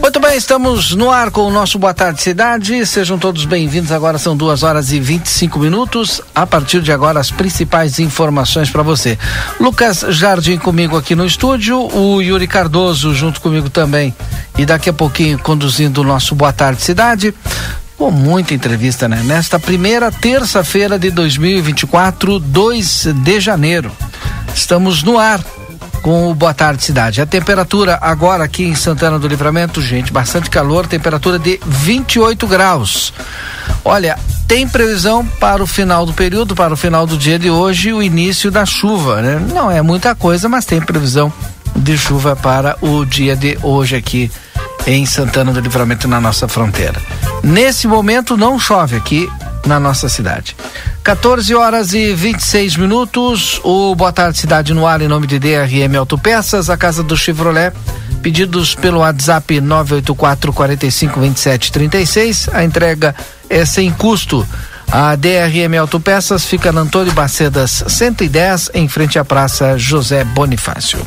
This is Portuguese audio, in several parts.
Muito bem, estamos no ar com o nosso Boa Tarde Cidade. Sejam todos bem-vindos. Agora são duas horas e 25 minutos. A partir de agora, as principais informações para você. Lucas Jardim comigo aqui no estúdio, o Yuri Cardoso junto comigo também. E daqui a pouquinho conduzindo o nosso Boa Tarde Cidade. Pô, muita entrevista, né? Nesta primeira terça-feira de 2024, 2 de janeiro. Estamos no ar com o Boa Tarde Cidade. A temperatura agora aqui em Santana do Livramento, gente, bastante calor, temperatura de 28 graus. Olha, tem previsão para o final do período, para o final do dia de hoje, o início da chuva, né? Não é muita coisa, mas tem previsão de chuva para o dia de hoje aqui em Santana do Livramento, na nossa fronteira. Nesse momento não chove aqui na nossa cidade. 14 horas e 26 minutos. O Boa Tarde Cidade no ar em nome de DRM Autopeças, a casa do Chevrolet. Pedidos pelo WhatsApp 984 45 27 36. A entrega é sem custo. A DRM Autopeças fica na Antônio Bacedas 110, em frente à Praça José Bonifácio.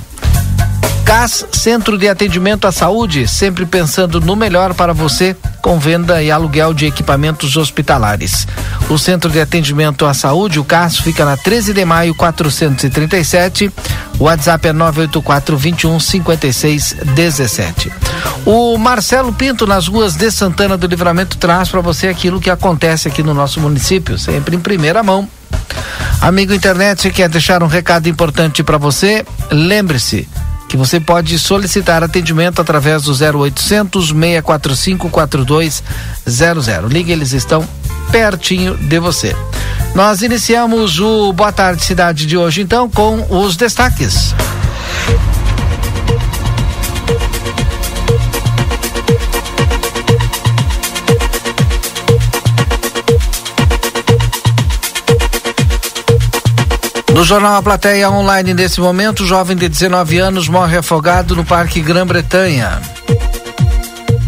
CAS, Centro de Atendimento à Saúde, sempre pensando no melhor para você, com venda e aluguel de equipamentos hospitalares. O Centro de Atendimento à Saúde, o CAS, fica na 13 de maio 437. O WhatsApp é 984 21 56 17. O Marcelo Pinto, nas ruas de Santana do Livramento, traz para você aquilo que acontece aqui no nosso município, sempre em primeira mão. Amigo internet, quer deixar um recado importante para você? Lembre-se que você pode solicitar atendimento através do 0800 645 4200. Ligue, eles estão pertinho de você. Nós iniciamos o Boa Tarde Cidade de hoje então com os destaques. No jornal A Plateia Online, nesse momento, jovem de 19 anos morre afogado no Parque Grã-Bretanha.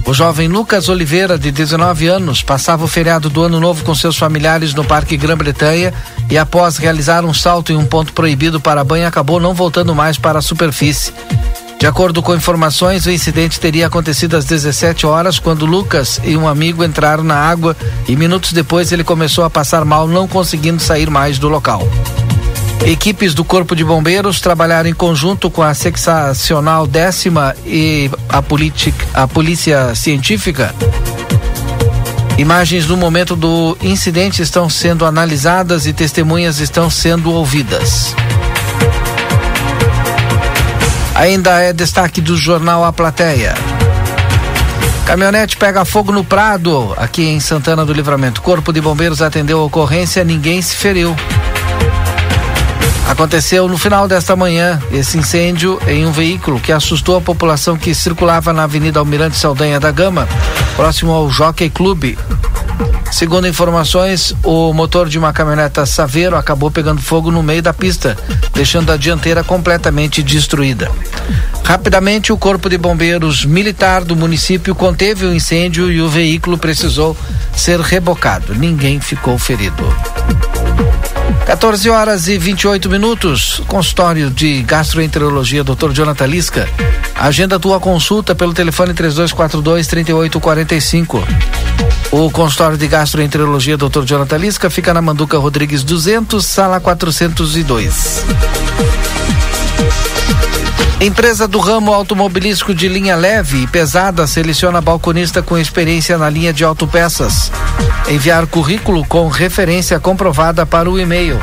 O jovem Lucas Oliveira, de 19 anos, passava o feriado do Ano Novo com seus familiares no Parque Grã-Bretanha e, após realizar um salto em um ponto proibido para banho, acabou não voltando mais para a superfície. De acordo com informações, o incidente teria acontecido às 17 horas, quando Lucas e um amigo entraram na água e minutos depois ele começou a passar mal, não conseguindo sair mais do local. Equipes do Corpo de Bombeiros trabalharam em conjunto com a seccional décima e a, a Polícia Científica. Imagens no momento do incidente estão sendo analisadas e testemunhas estão sendo ouvidas. Ainda é destaque do jornal A Plateia. Caminhonete pega fogo no Prado, aqui em Santana do Livramento. Corpo de Bombeiros atendeu a ocorrência, ninguém se feriu. Aconteceu no final desta manhã esse incêndio em um veículo que assustou a população que circulava na Avenida Almirante Saldanha da Gama, próximo ao Jockey Clube. Segundo informações, o motor de uma caminhoneta Saveiro acabou pegando fogo no meio da pista, deixando a dianteira completamente destruída. Rapidamente, o Corpo de Bombeiros Militar do município conteve o incêndio e o veículo precisou ser rebocado. Ninguém ficou ferido. 14 horas e 28 minutos. Consultório de Gastroenterologia, Dr. Jonathan Lisca. Agenda tua consulta pelo telefone 3242 3845. O consultório de gastroenterologia Dr. Jonathan Lisca fica na Manduca Rodrigues 200, sala 402. Empresa do ramo automobilístico de linha leve e pesada seleciona balconista com experiência na linha de autopeças. Enviar currículo com referência comprovada para o e-mail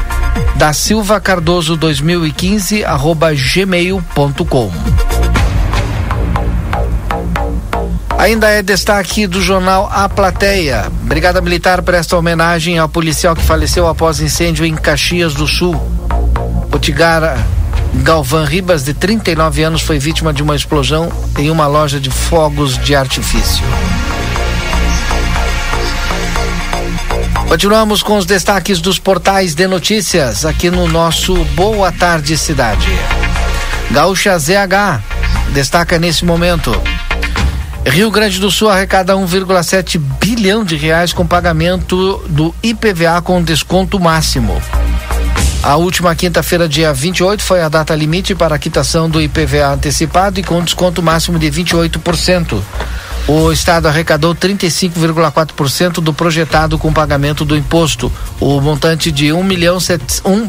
da Silva Cardoso 2015 arroba gmail.com. Ainda é destaque do jornal A Plateia. Brigada Militar presta homenagem ao policial que faleceu após incêndio em Caxias do Sul. Potigara Galvan Ribas, de 39 anos, foi vítima de uma explosão em uma loja de fogos de artifício. Continuamos com os destaques dos portais de notícias aqui no nosso Boa Tarde Cidade. Gaúcha ZH destaca nesse momento. Rio Grande do Sul arrecada 1,7 bilhão de reais com pagamento do IPVA com desconto máximo. A última quinta-feira, dia 28, foi a data limite para a quitação do IPVA antecipado e com desconto máximo de 28%. O Estado arrecadou 35,4% do projetado com pagamento do imposto. O montante de 1 milhão 7, 1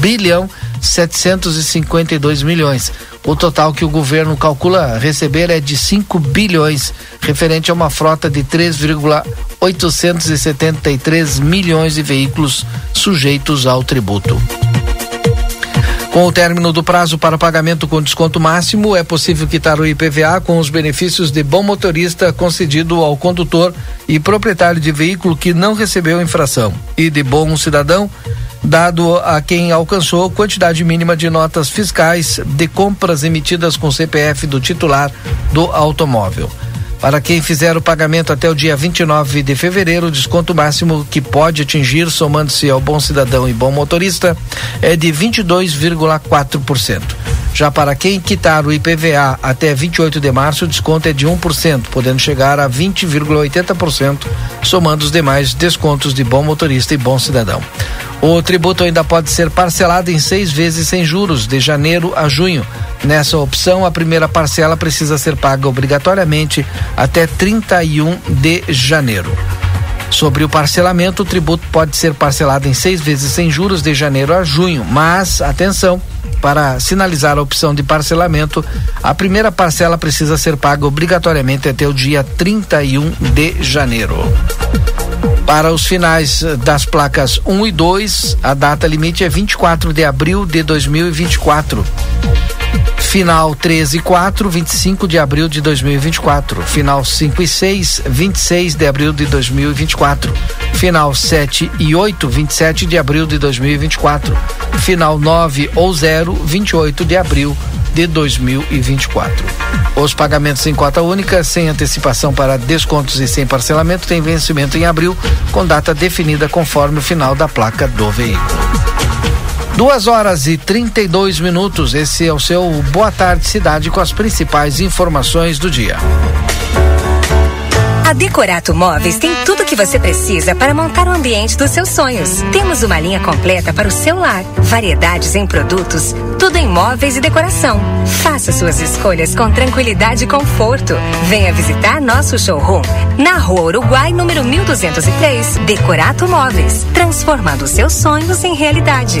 bilhão 752 milhões. O total que o governo calcula receber é de 5 bilhões, referente a uma frota de 3,873 milhões de veículos sujeitos ao tributo. Com o término do prazo para pagamento com desconto máximo, é possível quitar o IPVA com os benefícios de bom motorista concedido ao condutor e proprietário de veículo que não recebeu infração e de bom cidadão dado a quem alcançou quantidade mínima de notas fiscais de compras emitidas com CPF do titular do automóvel. Para quem fizer o pagamento até o dia 29 de fevereiro, o desconto máximo que pode atingir, somando-se ao bom cidadão e bom motorista, é de 22,4%. Já para quem quitar o IPVA até 28 de março, o desconto é de 1%, podendo chegar a 20,80%, somando os demais descontos de bom motorista e bom cidadão. O tributo ainda pode ser parcelado em seis vezes sem juros, de janeiro a junho. Nessa opção, a primeira parcela precisa ser paga obrigatoriamente até 31 de janeiro. Sobre o parcelamento, o tributo pode ser parcelado em seis vezes sem juros de janeiro a junho, mas atenção, para sinalizar a opção de parcelamento, a primeira parcela precisa ser paga obrigatoriamente até o dia 31 de janeiro. Para os finais das placas 1 e 2, a data limite é 24 de abril de 2024. Final 13 e 4, 25 de abril de 2024. Final 5 e 6, 26 de abril de 2024. Final 7 e 8, 27 de abril de 2024. Final 9 ou 0, 28 de abril de 2024. Os pagamentos em cota única, sem antecipação para descontos e sem parcelamento, têm vencimento em abril, com data definida conforme o final da placa do veículo. Duas horas e 32 minutos. Esse é o seu Boa Tarde Cidade com as principais informações do dia. A Decorato Móveis tem tudo o que você precisa para montar o ambiente dos seus sonhos. Temos uma linha completa para o seu lar, variedades em produtos, tudo em móveis e decoração. Faça suas escolhas com tranquilidade e conforto. Venha visitar nosso showroom na Rua Uruguai, número 1203. Decorato Móveis, transformando seus sonhos em realidade.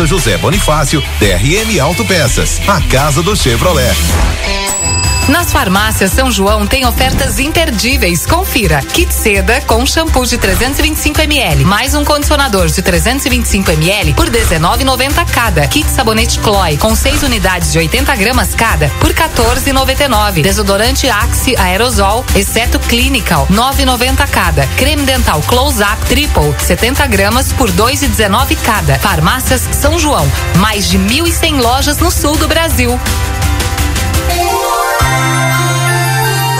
José Bonifácio, DRM Autopeças, a casa do Chevrolet. Nas farmácias São João tem ofertas imperdíveis. Confira: kit seda com shampoo de 325 ml, mais um condicionador de 325 ml por 19,90 cada. Kit sabonete Chloe com 6 unidades de 80 gramas cada por 14,99. Desodorante Axe aerosol, exceto Clinical, 9,90 cada. Creme dental Close Up Triple, 70 gramas por 2,19 cada. Farmácias São João, mais de 1.100 lojas no sul do Brasil.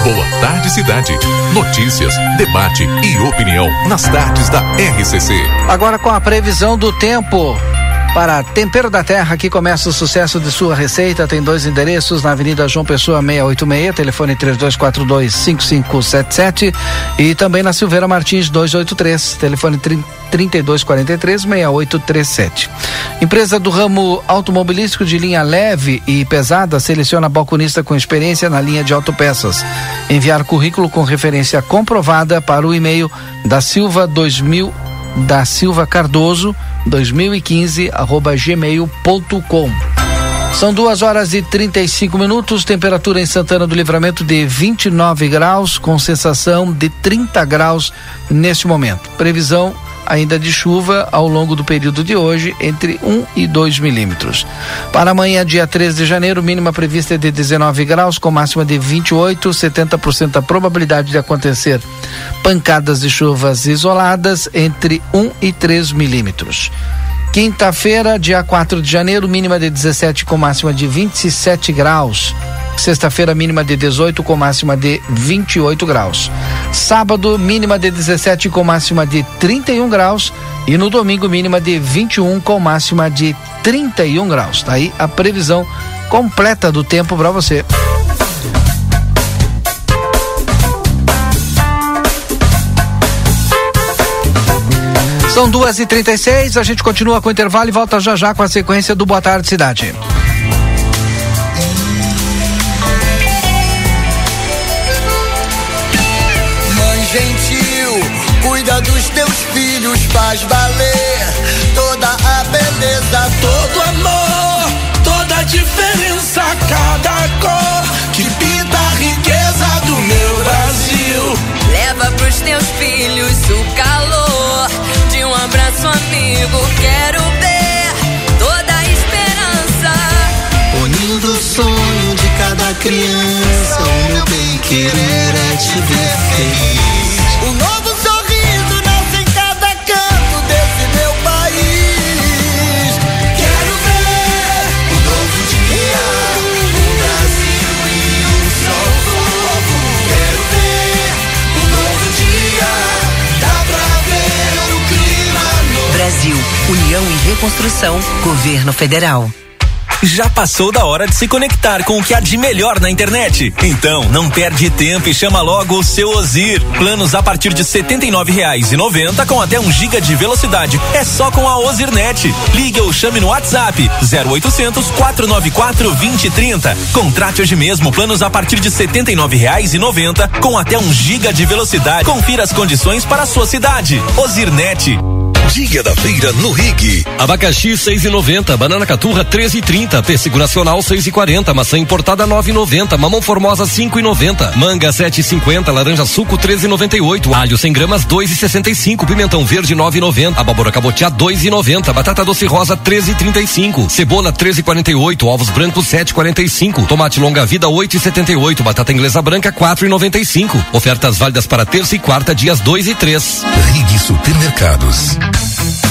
Boa Tarde Cidade. Notícias, debate e opinião nas tardes da RCC. Agora com a previsão do tempo. Para Tempero da Terra, aqui começa o sucesso de sua receita. Tem dois endereços na Avenida João Pessoa 686, telefone 3242-5577 e também na Silveira Martins 283, telefone 3243-6837. Empresa do ramo automobilístico de linha leve e pesada seleciona balconista com experiência na linha de autopeças. Enviar currículo com referência comprovada para o e-mail da Silva 2000 da Silva Cardoso 2015 arroba gmail.com. São duas horas e 35 minutos, temperatura em Santana do Livramento de 29 graus, com sensação de 30 graus neste momento. Previsão ainda de chuva ao longo do período de hoje, entre 1 e 2 milímetros. Para amanhã, dia 13 de janeiro, mínima prevista é de 19 graus, com máxima de 28, 70% a probabilidade de acontecer pancadas de chuvas isoladas entre 1 e 3 milímetros. Quinta-feira, dia 4 de janeiro, mínima de 17 com máxima de 27 graus. Sexta-feira, mínima de 18 com máxima de 28 graus. Sábado, mínima de 17 com máxima de 31 graus. E no domingo, mínima de 21 com máxima de 31 graus. Tá aí a previsão completa do tempo para você. São duas e trinta a gente continua com o intervalo e volta já já com a sequência do Boa Tarde Cidade. Faz valer toda a beleza, todo amor, toda a diferença, cada cor que pinta a riqueza do meu Brasil. Leva pros teus filhos o calor de um abraço amigo. Quero ver toda a esperança. Unindo o sonho de cada criança, o meu bem querer é te ver feliz. Brasil, União e Reconstrução, Governo Federal. Já passou da hora de se conectar com o que há de melhor na internet. Então, não perde tempo e chama logo o seu Ozir. Planos a partir de R$ 79,90 com até 1 giga de velocidade. É só com a Ozirnet. Ligue ou chame no WhatsApp 0800 494 2030. Contrate hoje mesmo planos a partir de R$ 79,90 com até 1 giga de velocidade. Confira as condições para a sua cidade. Ozirnet. Dia da feira no Rig. Abacaxi 6,90, banana caturra 13,30, pêssego nacional 6,40, maçã importada 9,90, mamão formosa 5,90, manga 7,50, laranja suco 13,98, alho 100 gramas 2,65, pimentão verde 9,90, abóbora cabotiá 2,90, batata doce rosa 13,35, cebola 13,48, ovos brancos 7,45, tomate longa vida 8,78, batata inglesa branca 4,95. Ofertas válidas para terça e quarta dias 2 e 3. Rig Supermercados. Thank you.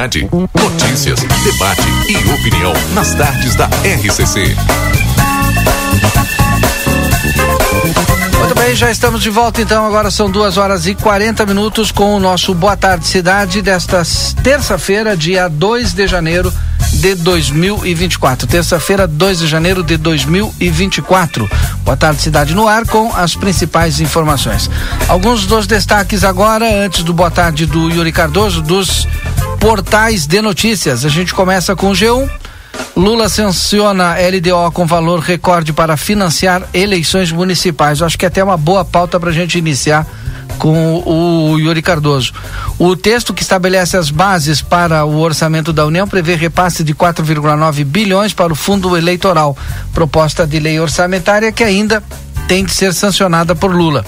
Cidade. Notícias, debate e opinião nas tardes da RCC. Muito bem, já estamos de volta então. Agora são duas horas e 40 minutos com o nosso Boa Tarde Cidade desta terça-feira, dia 2 de janeiro de 2024. Terça-feira, 2 de janeiro de 2024. Boa tarde, Cidade no Ar, com as principais informações. Alguns dos destaques agora, antes do Boa Tarde do Yuri Cardoso, dos portais de notícias. A gente começa com o G1. Lula sanciona LDO com valor recorde para financiar eleições municipais. Eu acho que é até uma boa pauta para a gente iniciar com o Yuri Cardoso. O texto que estabelece as bases para o orçamento da União prevê repasse de 4,9 bilhões para o fundo eleitoral. Proposta de lei orçamentária que ainda tem de ser sancionada por Lula,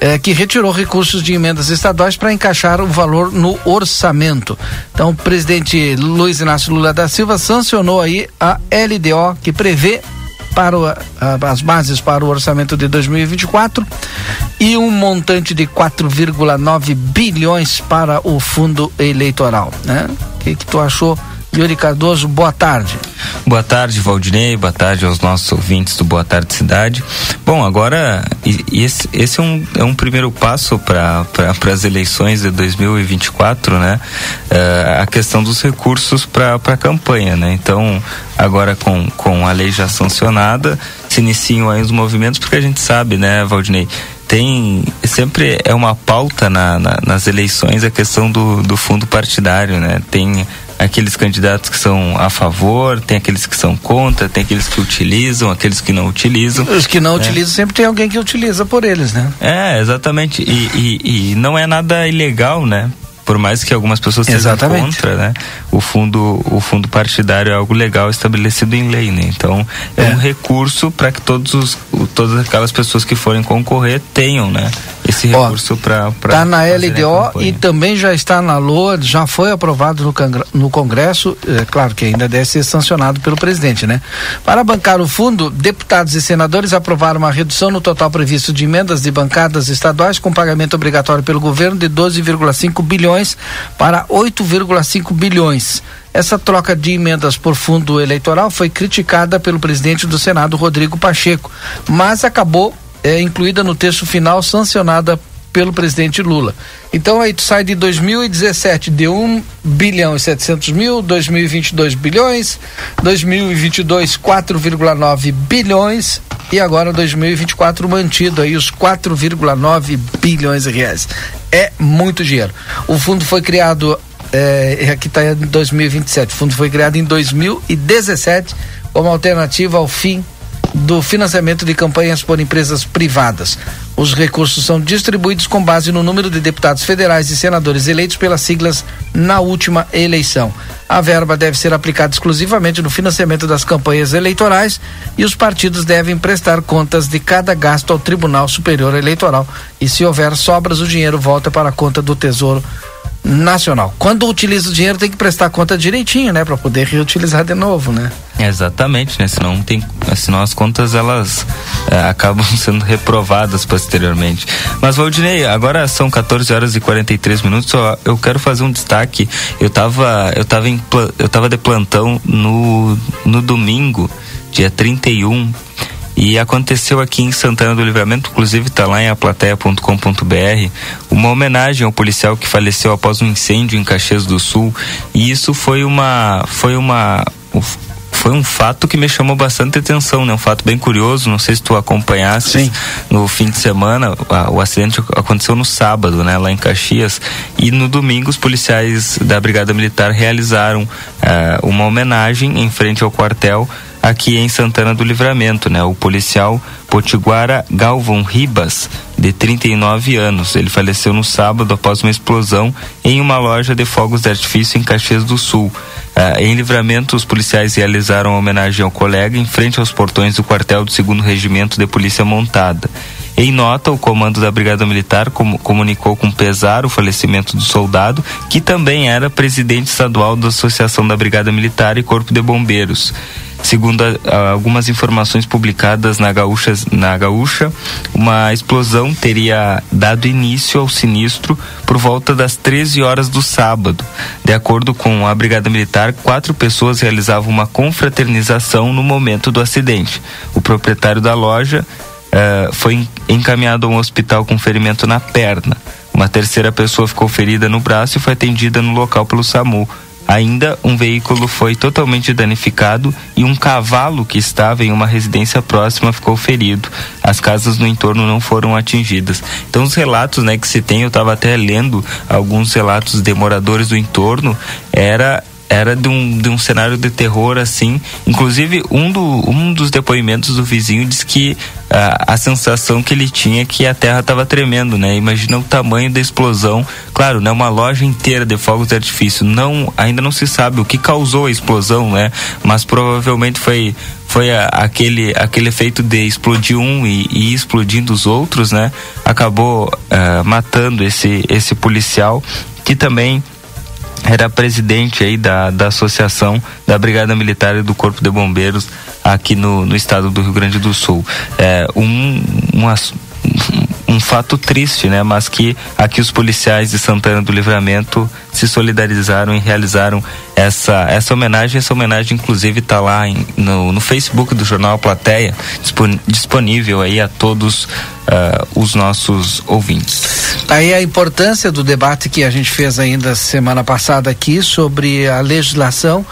eh, que retirou recursos de emendas estaduais para encaixar o valor no orçamento. Então, o presidente Luiz Inácio Lula da Silva sancionou aí a LDO que prevê para o, as bases para o orçamento de 2024 e um montante de 4,9 bilhões para o fundo eleitoral, né? O que, que tu achou? Yuri Cardoso, boa tarde. Boa tarde, Valdinei. Boa tarde aos nossos ouvintes do Boa Tarde Cidade. Bom, agora, esse, esse é, um, é um primeiro passo para pra, as eleições de 2024, né? Uh, a questão dos recursos para a campanha, né? Então, agora com, com a lei já sancionada, se iniciam aí os movimentos, porque a gente sabe, né, Valdinei? Tem sempre é uma pauta na, na, nas eleições a questão do, do fundo partidário, né? Tem aqueles candidatos que são a favor, tem aqueles que são contra, tem aqueles que utilizam, aqueles que não utilizam. Os que não é. utilizam sempre tem alguém que utiliza por eles, né? É, exatamente. E, e, e não é nada ilegal, né? Por mais que algumas pessoas sejam contra, né? O fundo, o fundo partidário é algo legal estabelecido em lei, né? Então é, é um recurso para que todos os, todas aquelas pessoas que forem concorrer tenham, né? Esse recurso para Está na LDO e também já está na LOA, já foi aprovado no, no Congresso, é claro que ainda deve ser sancionado pelo presidente, né? Para bancar o fundo, deputados e senadores aprovaram uma redução no total previsto de emendas de bancadas estaduais com pagamento obrigatório pelo governo de 12,5 bilhões bilhões para 8,5 bilhões. Essa troca de emendas por fundo eleitoral foi criticada pelo presidente do Senado, Rodrigo Pacheco, mas acabou é, incluída no texto final sancionada pelo presidente Lula. Então aí tu sai de 2017 de 1 bilhão e 700 mil, 2022 bilhões, 2022 4,9 bilhões e agora 2024 mantido aí os 4,9 bilhões de reais. É muito dinheiro. O fundo foi criado é, aqui está em 2027. O fundo foi criado em 2017 como alternativa ao fim do financiamento de campanhas por empresas privadas. Os recursos são distribuídos com base no número de deputados federais e senadores eleitos pelas siglas na última eleição. A verba deve ser aplicada exclusivamente no financiamento das campanhas eleitorais e os partidos devem prestar contas de cada gasto ao Tribunal Superior Eleitoral. E se houver sobras, o dinheiro volta para a conta do Tesouro nacional. Quando utiliza o dinheiro tem que prestar conta direitinho, né, para poder reutilizar de novo, né? Exatamente, né? Senão tem, senão as contas elas é, acabam sendo reprovadas posteriormente. Mas Valdinei, agora são 14 horas e 43 minutos. Só eu quero fazer um destaque. Eu tava eu tava em, eu tava de plantão no no domingo, dia 31 e E aconteceu aqui em Santana do Livramento, inclusive está lá em aplateia.com.br, uma homenagem ao policial que faleceu após um incêndio em Caxias do Sul. E isso foi uma foi uma foi um fato que me chamou bastante atenção, né? Um fato bem curioso, não sei se tu acompanhaste Sim. no fim de semana, a, o acidente aconteceu no sábado, né? Lá em Caxias, e no domingo os policiais da Brigada Militar realizaram eh, uma homenagem em frente ao quartel aqui em Santana do Livramento, né? O policial Potiguara Galvão Ribas, de 39 anos. Ele faleceu no sábado após uma explosão em uma loja de fogos de artifício em Caxias do Sul. Ah, em Livramento, os policiais realizaram homenagem ao colega em frente aos portões do quartel do 2 Regimento de Polícia Montada. Em nota, o comando da Brigada Militar com, comunicou com pesar o falecimento do soldado, que também era presidente estadual da Associação da Brigada Militar e Corpo de Bombeiros. Segundo a, algumas informações publicadas na Gaúcha, na Gaúcha, uma explosão teria dado início ao sinistro por volta das 13 horas do sábado. De acordo com a Brigada Militar, quatro pessoas realizavam uma confraternização no momento do acidente. O proprietário da loja uh, foi encaminhado a um hospital com ferimento na perna. Uma terceira pessoa ficou ferida no braço e foi atendida no local pelo SAMU. Ainda um veículo foi totalmente danificado e um cavalo que estava em uma residência próxima ficou ferido. As casas no entorno não foram atingidas. Então os relatos, né, que se tem, eu estava até lendo alguns relatos de moradores do entorno, era era de um, de um cenário de terror assim. Inclusive, um, do, um dos depoimentos do vizinho diz que uh, a sensação que ele tinha é que a terra estava tremendo, né? Imagina o tamanho da explosão. Claro, né? Uma loja inteira de fogos de artifício. Não, ainda não se sabe o que causou a explosão, né? Mas provavelmente foi foi a, aquele aquele efeito de explodir um e, e explodindo os outros, né? Acabou uh, matando esse esse policial que também era presidente aí da, da associação da Brigada Militar e do Corpo de Bombeiros aqui no, no estado do Rio Grande do Sul. É um, um, um fato triste, né? Mas que aqui os policiais de Santana do Livramento se solidarizaram e realizaram essa, essa homenagem. Essa homenagem, inclusive, está lá em, no, no Facebook do Jornal Plateia, disponível aí a todos uh, os nossos ouvintes. Aí a importância do debate que a gente fez ainda semana passada aqui sobre a legislação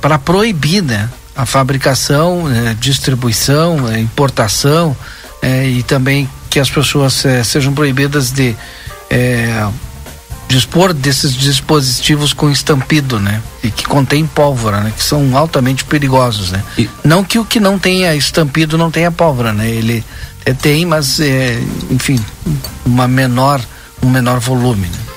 para proibir, né? A fabricação, eh, distribuição, eh, importação eh, e também que as pessoas eh, sejam proibidas de eh, dispor desses dispositivos com estampido, né? E que contém pólvora, né? Que são altamente perigosos, né? E... Não que o que não tenha estampido não tenha pólvora, né? Ele eh, tem, mas enfim, uma menor, um menor volume. Né?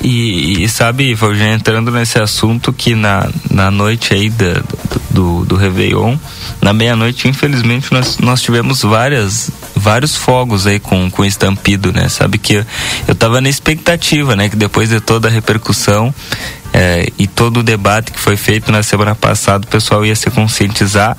E, e, sabe, Valdir, entrando nesse assunto que na, na noite aí da, do, do Réveillon, na meia-noite, infelizmente, nós, nós tivemos várias, vários fogos aí com, com estampido, né? Sabe que eu, eu tava na expectativa, né? Que depois de toda a repercussão é, e todo o debate que foi feito na semana passada, o pessoal ia se conscientizar.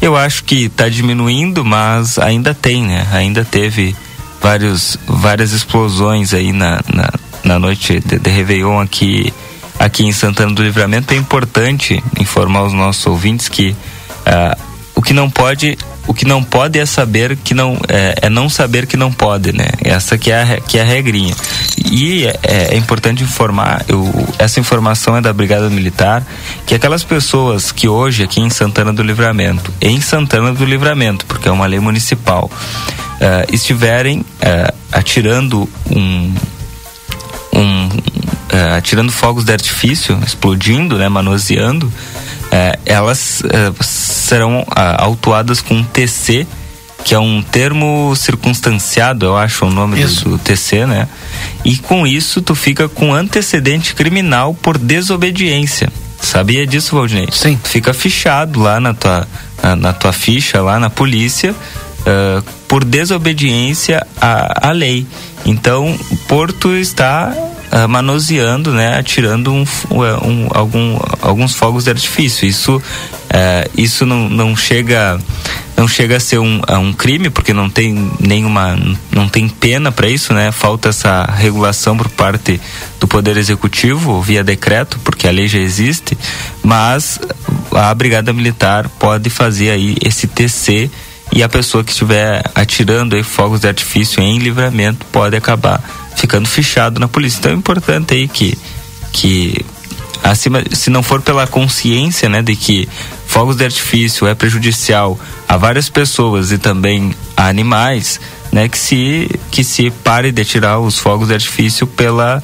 Eu acho que está diminuindo, mas ainda tem, né? Ainda teve vários, várias explosões aí na, na na noite de, de Réveillon aqui, aqui em Santana do Livramento, é importante informar os nossos ouvintes que uh, o que não pode o que não pode é saber que não é, é, não saber que não pode, né? Essa que é a, que é a regrinha. E é, é importante informar, eu, essa informação é da Brigada Militar, que aquelas pessoas que hoje aqui em Santana do Livramento, em Santana do Livramento, porque é uma lei municipal, uh, estiverem uh, atirando um, um, uh, atirando fogos de artifício, explodindo, né, manuseando, uh, elas uh, serão autuadas com um TC, que é um termo circunstanciado, eu acho o nome do, do, TC, né? E com isso tu fica com antecedente criminal por desobediência. Sabia disso, Valdinei? Sim. Tu fica fichado lá na tua, na, na tua ficha, lá na polícia, por desobediência à, à lei. Então, Porto está uh, manuseando, né, atirando um, um, algum, alguns fogos de artifício. Isso, uh, isso não, não chega não chega a ser um, um crime porque não tem nenhuma não tem pena para isso né falta essa regulação por parte do poder executivo via decreto porque a lei já existe mas a brigada militar pode fazer aí esse TC e a pessoa que estiver atirando aí fogos de artifício em livramento pode acabar ficando fichado na polícia. Então é importante aí que que acima se não for pela consciência, né, de que fogos de artifício é prejudicial a várias pessoas e também a animais, né, que se que se pare de atirar os fogos de artifício pela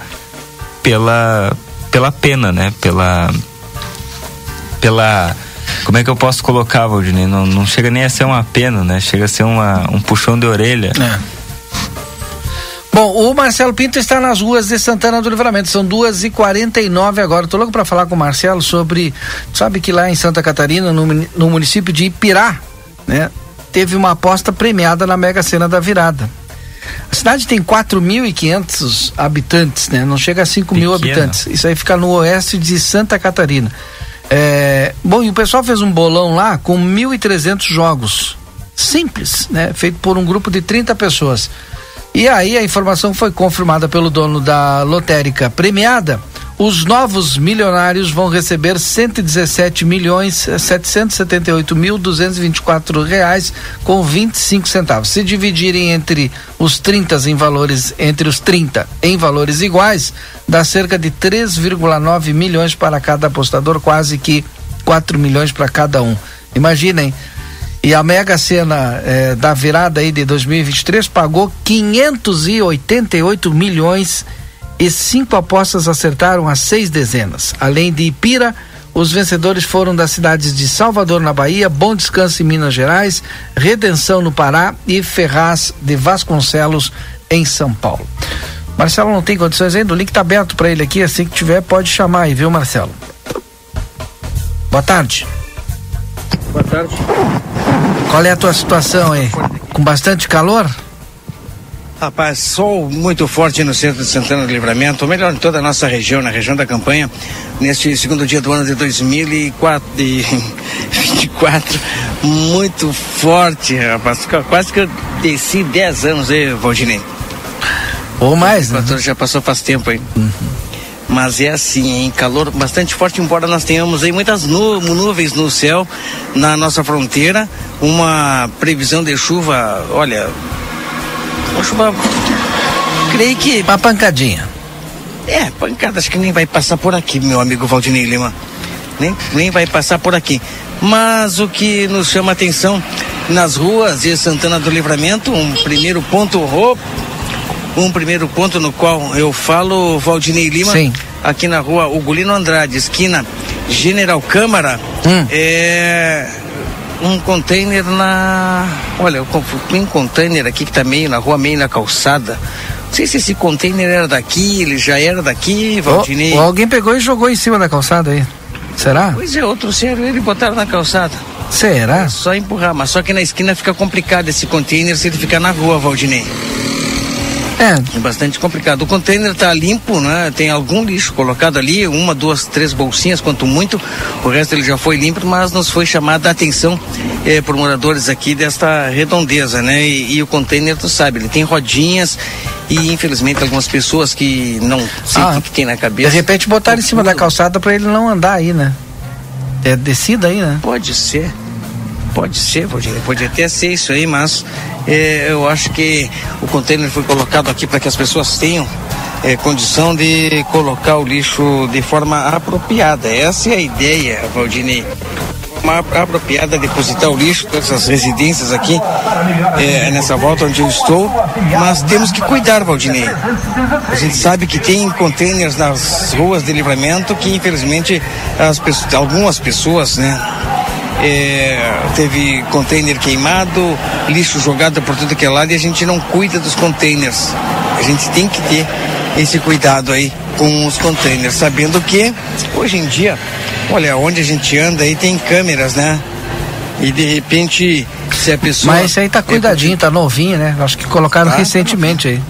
pela pela pena, né, pela pela como é que eu posso colocar, Valdinei? Não, não chega nem a ser uma pena, né? Chega a ser uma, um puxão de orelha. É. Bom, o Marcelo Pinto está nas ruas de Santana do Livramento. São duas e quarenta e nove agora. Estou louco para falar com o Marcelo sobre. Sabe que lá em Santa Catarina, no, no município de Ipirá, né? Teve uma aposta premiada na Mega Sena da Virada. A cidade tem 4.500 habitantes, né? Não chega a 5 mil habitantes. Isso aí fica no oeste de Santa Catarina. É, bom, e o pessoal fez um bolão lá com 1.300 jogos. Simples, né? Feito por um grupo de 30 pessoas. E aí a informação foi confirmada pelo dono da lotérica premiada. Os novos milionários vão receber 117 milhões 778 mil 224 reais com 25 centavos. Se dividirem entre os 30 em valores entre os 30 em valores iguais, dá cerca de 3,9 milhões para cada apostador, quase que 4 milhões para cada um. Imaginem. E a Mega Sena eh, da virada aí de 2023 pagou 588 milhões e cinco apostas acertaram as seis dezenas. Além de Ipira, os vencedores foram das cidades de Salvador, na Bahia, Bom Descanso, em Minas Gerais, Redenção, no Pará e Ferraz de Vasconcelos, em São Paulo. Marcelo não tem condições ainda, o link está aberto para ele aqui, assim que tiver pode chamar aí, viu Marcelo? Boa tarde. Boa tarde. Qual é a tua situação aí? Com bastante calor? Rapaz, sol muito forte no centro de Santana do Livramento, ou melhor, em toda a nossa região, na região da campanha, neste segundo dia do ano de 2024. Muito forte, rapaz. Quase que eu desci 10 anos aí, Valdinei. Ou mais, né? Já passou faz tempo aí. Uhum. Mas é assim, em calor bastante forte, embora nós tenhamos aí muitas nu nuvens no céu na nossa fronteira, uma previsão de chuva, olha, uma chuva, creio que... Uma pancadinha. É, pancada, acho que nem vai passar por aqui, meu amigo Valdinei Lima. Nem, nem vai passar por aqui. Mas o que nos chama atenção nas ruas de Santana do Livramento, um primeiro ponto, oh, um primeiro ponto no qual eu falo, Valdinei Lima, Sim. aqui na rua Ugolino Andrade, esquina General Câmara, hum. é um container na. Olha, um container aqui que tá meio na rua, meio na calçada. Não sei se esse container era daqui, ele já era daqui, Valdinei. Ou, ou alguém pegou e jogou em cima da calçada aí. Será? Pois é, outro sério, ele botaram na calçada. Será? É só empurrar, mas só que na esquina fica complicado esse container se ele ficar na rua, Valdinei. É. é bastante complicado. O container está limpo, né? Tem algum lixo colocado ali, uma, duas, três bolsinhas, quanto muito. O resto ele já foi limpo, mas nos foi chamada a atenção eh, por moradores aqui desta redondeza, né? E, e, o container, tu sabe, ele tem rodinhas e infelizmente algumas pessoas que não sei ah, o que, que, tem na cabeça. De repente botaram em cima da calçada para ele não andar aí, né? É descida aí, né? Pode ser. Pode ser, Valdinei, pode até ser isso aí, mas é, eu acho que o container foi colocado aqui para que as pessoas tenham é, condição de colocar o lixo de forma apropriada. Essa é a ideia, Valdinei. Uma apropriada depositar o lixo, todas as residências aqui, é, nessa volta onde eu estou, mas temos que cuidar, Valdinei. A gente sabe que tem containers nas ruas de livramento que, infelizmente, as pessoas, algumas pessoas, né, é, teve container queimado, lixo jogado por tudo que é lado e a gente não cuida dos containers. A gente tem que ter esse cuidado aí com os containers, sabendo que hoje em dia, olha, onde a gente anda aí tem câmeras, né? E de repente, se a pessoa. Mas esse aí tá cuidadinho, é tá novinho, né? Acho que colocaram tá, recentemente aí.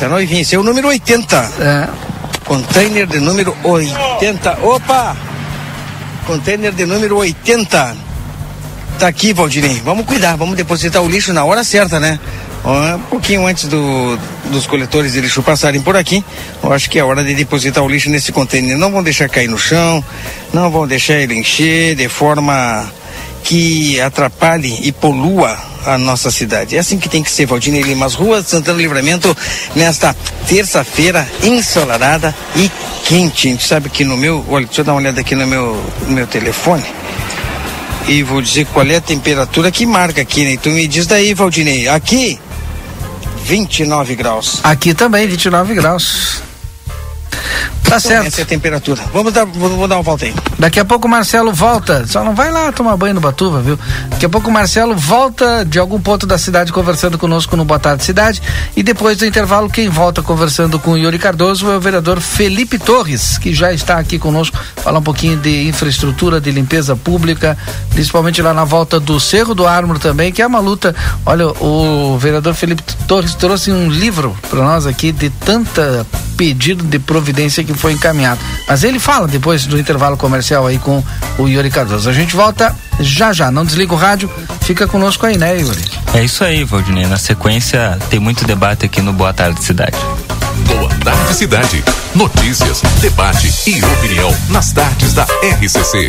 Tá novinho, esse é o número 80. É. Container de número 80. Opa! Container de número 80. Tá aqui, Valdinei. Vamos cuidar, vamos depositar o lixo na hora certa, né? Um pouquinho antes do, dos coletores de lixo passarem por aqui, eu acho que é hora de depositar o lixo nesse container. Não vão deixar cair no chão, não vão deixar ele encher de forma que atrapalhe e polua a nossa cidade. É assim que tem que ser, Valdinei Lima. As ruas de Santana Livramento, nesta terça-feira, ensolarada e quente. A gente sabe que no meu. Olha, deixa eu dar uma olhada aqui no meu, no meu telefone. E vou dizer qual é a temperatura que marca aqui, né? Tu me diz daí, Valdinei. Aqui, 29 graus. Aqui também, 29 graus. Tá certo. Essa é a temperatura. Vamos dar, vou, vou dar uma volta aí. Daqui a pouco o Marcelo volta. Só não vai lá tomar banho no Batuva, viu? Daqui a pouco o Marcelo volta de algum ponto da cidade conversando conosco no Boa Tarde Cidade. E depois do intervalo, quem volta conversando com o Yuri Cardoso é o vereador Felipe Torres, que já está aqui conosco, falar um pouquinho de infraestrutura, de limpeza pública, principalmente lá na volta do Cerro do Ármor também, que é uma luta. Olha, o vereador Felipe Torres trouxe um livro para nós aqui de tanta pedido de providência que foi encaminhado. Mas ele fala depois do intervalo comercial aí com o Yuri Cardoso. A gente volta já já. Não desliga o rádio, fica conosco aí, né, Yuri? É isso aí, Valdinei. Na sequência, tem muito debate aqui no Boa Tarde Cidade. Boa Tarde Cidade. Notícias, debate e opinião nas tardes da RCC.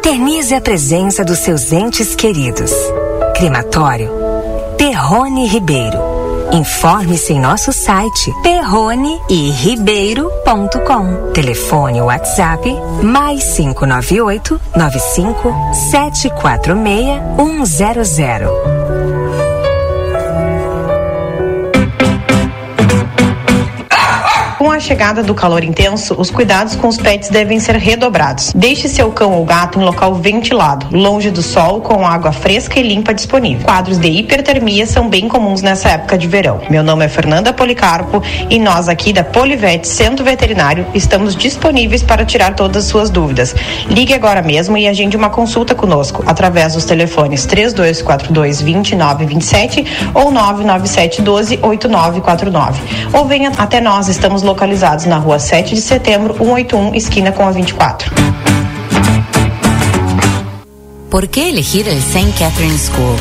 Eternize a presença dos seus entes queridos. Crematório Perrone Ribeiro. Informe-se em nosso site perrone-e-ribeiro.com. Telefone WhatsApp mais 598 95 746 100. Chegada do calor intenso, os cuidados com os pets devem ser redobrados. Deixe seu cão ou gato em local ventilado, longe do sol, com água fresca e limpa disponível. Quadros de hipertermia são bem comuns nessa época de verão. Meu nome é Fernanda Policarpo e nós aqui da Polivete Centro Veterinário estamos disponíveis para tirar todas as suas dúvidas. Ligue agora mesmo e agende uma consulta conosco através dos telefones 3242 2927 ou 997 12 8949. Ou venha até nós, estamos localizados na rua 7 de setembro, 181, esquina com a 24. ¿Por qué elegir el St. Catherine School?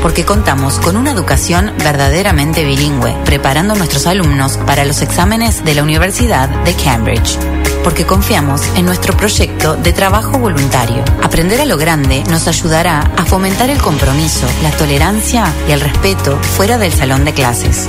Porque contamos con una educación verdaderamente bilingüe, preparando a nuestros alumnos para los exámenes de la Universidad de Cambridge. Porque confiamos en nuestro proyecto de trabajo voluntario. Aprender a lo grande nos ayudará a fomentar el compromiso, la tolerancia y el respeto fuera del salón de clases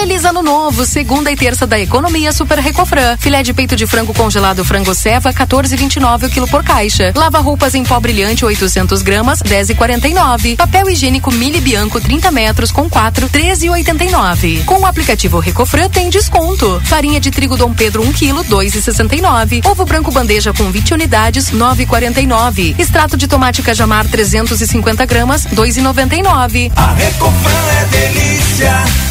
Feliz ano novo, segunda e terça da economia Super Recofran. Filé de peito de frango congelado frango ceva 14,29 o quilo por caixa. Lava roupas em pó brilhante 800 gramas 10,49. Papel higiênico Mili Bianco 30 metros com 4 13,89. Com o aplicativo Recofran tem desconto. Farinha de trigo Dom Pedro 1 quilo 2,69. Ovo branco bandeja com 20 unidades 9,49. Extrato de tomate cajamar 350 gramas 2,99. A Recofran é delícia.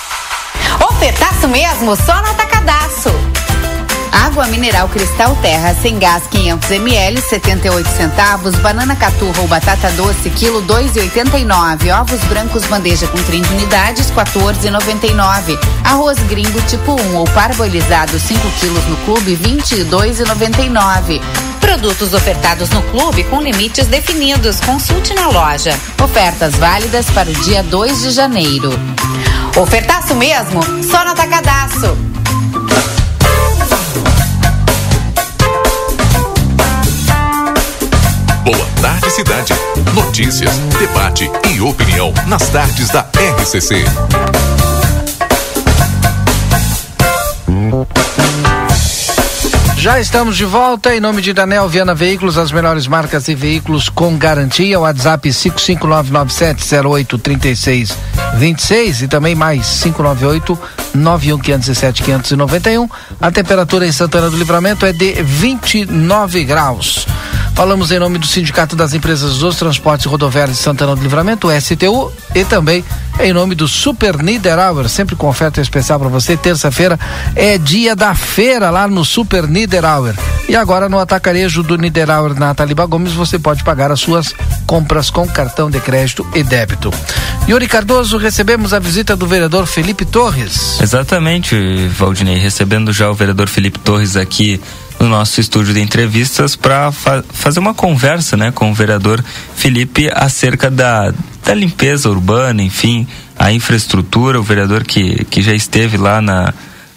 Ofertaço mesmo, só no Atacadaço. Água mineral Cristal Terra sem gás 500 ml 78 centavos, banana caturra ou batata doce quilo 2,89, ovos brancos bandeja com 30 unidades 14,99, arroz gringo tipo 1 ou parboilizado 5 quilos no clube 22,99. Produtos ofertados no clube com limites definidos. Consulte na loja. Ofertas válidas para o dia 2 de janeiro. Ofertaço mesmo? Só no Atacadaço. Boa tarde, cidade. Notícias, debate e opinião nas tardes da RCC. Já estamos de volta em nome de Daniel Viana Veículos, as melhores marcas e veículos com garantia. WhatsApp 55997083626 e também mais 598 91517 591. A temperatura em Santana do Livramento é de 29 graus. Falamos em nome do Sindicato das Empresas dos Transportes Rodoviários de Santana do Livramento, STU, e também em nome do Super Niederauer, sempre com oferta especial para você. Terça-feira é dia da feira lá no Super Niederauer. E agora no atacarejo do Niederauer na Taliba Gomes você pode pagar as suas compras com cartão de crédito e débito. Yuri Cardoso, recebemos a visita do vereador Felipe Torres. Exatamente, Valdinei, recebendo já o vereador Felipe Torres aqui no nosso estúdio de entrevistas para fa fazer uma conversa né, com o vereador Felipe acerca da, da limpeza urbana, enfim, a infraestrutura, o vereador que, que já esteve lá na,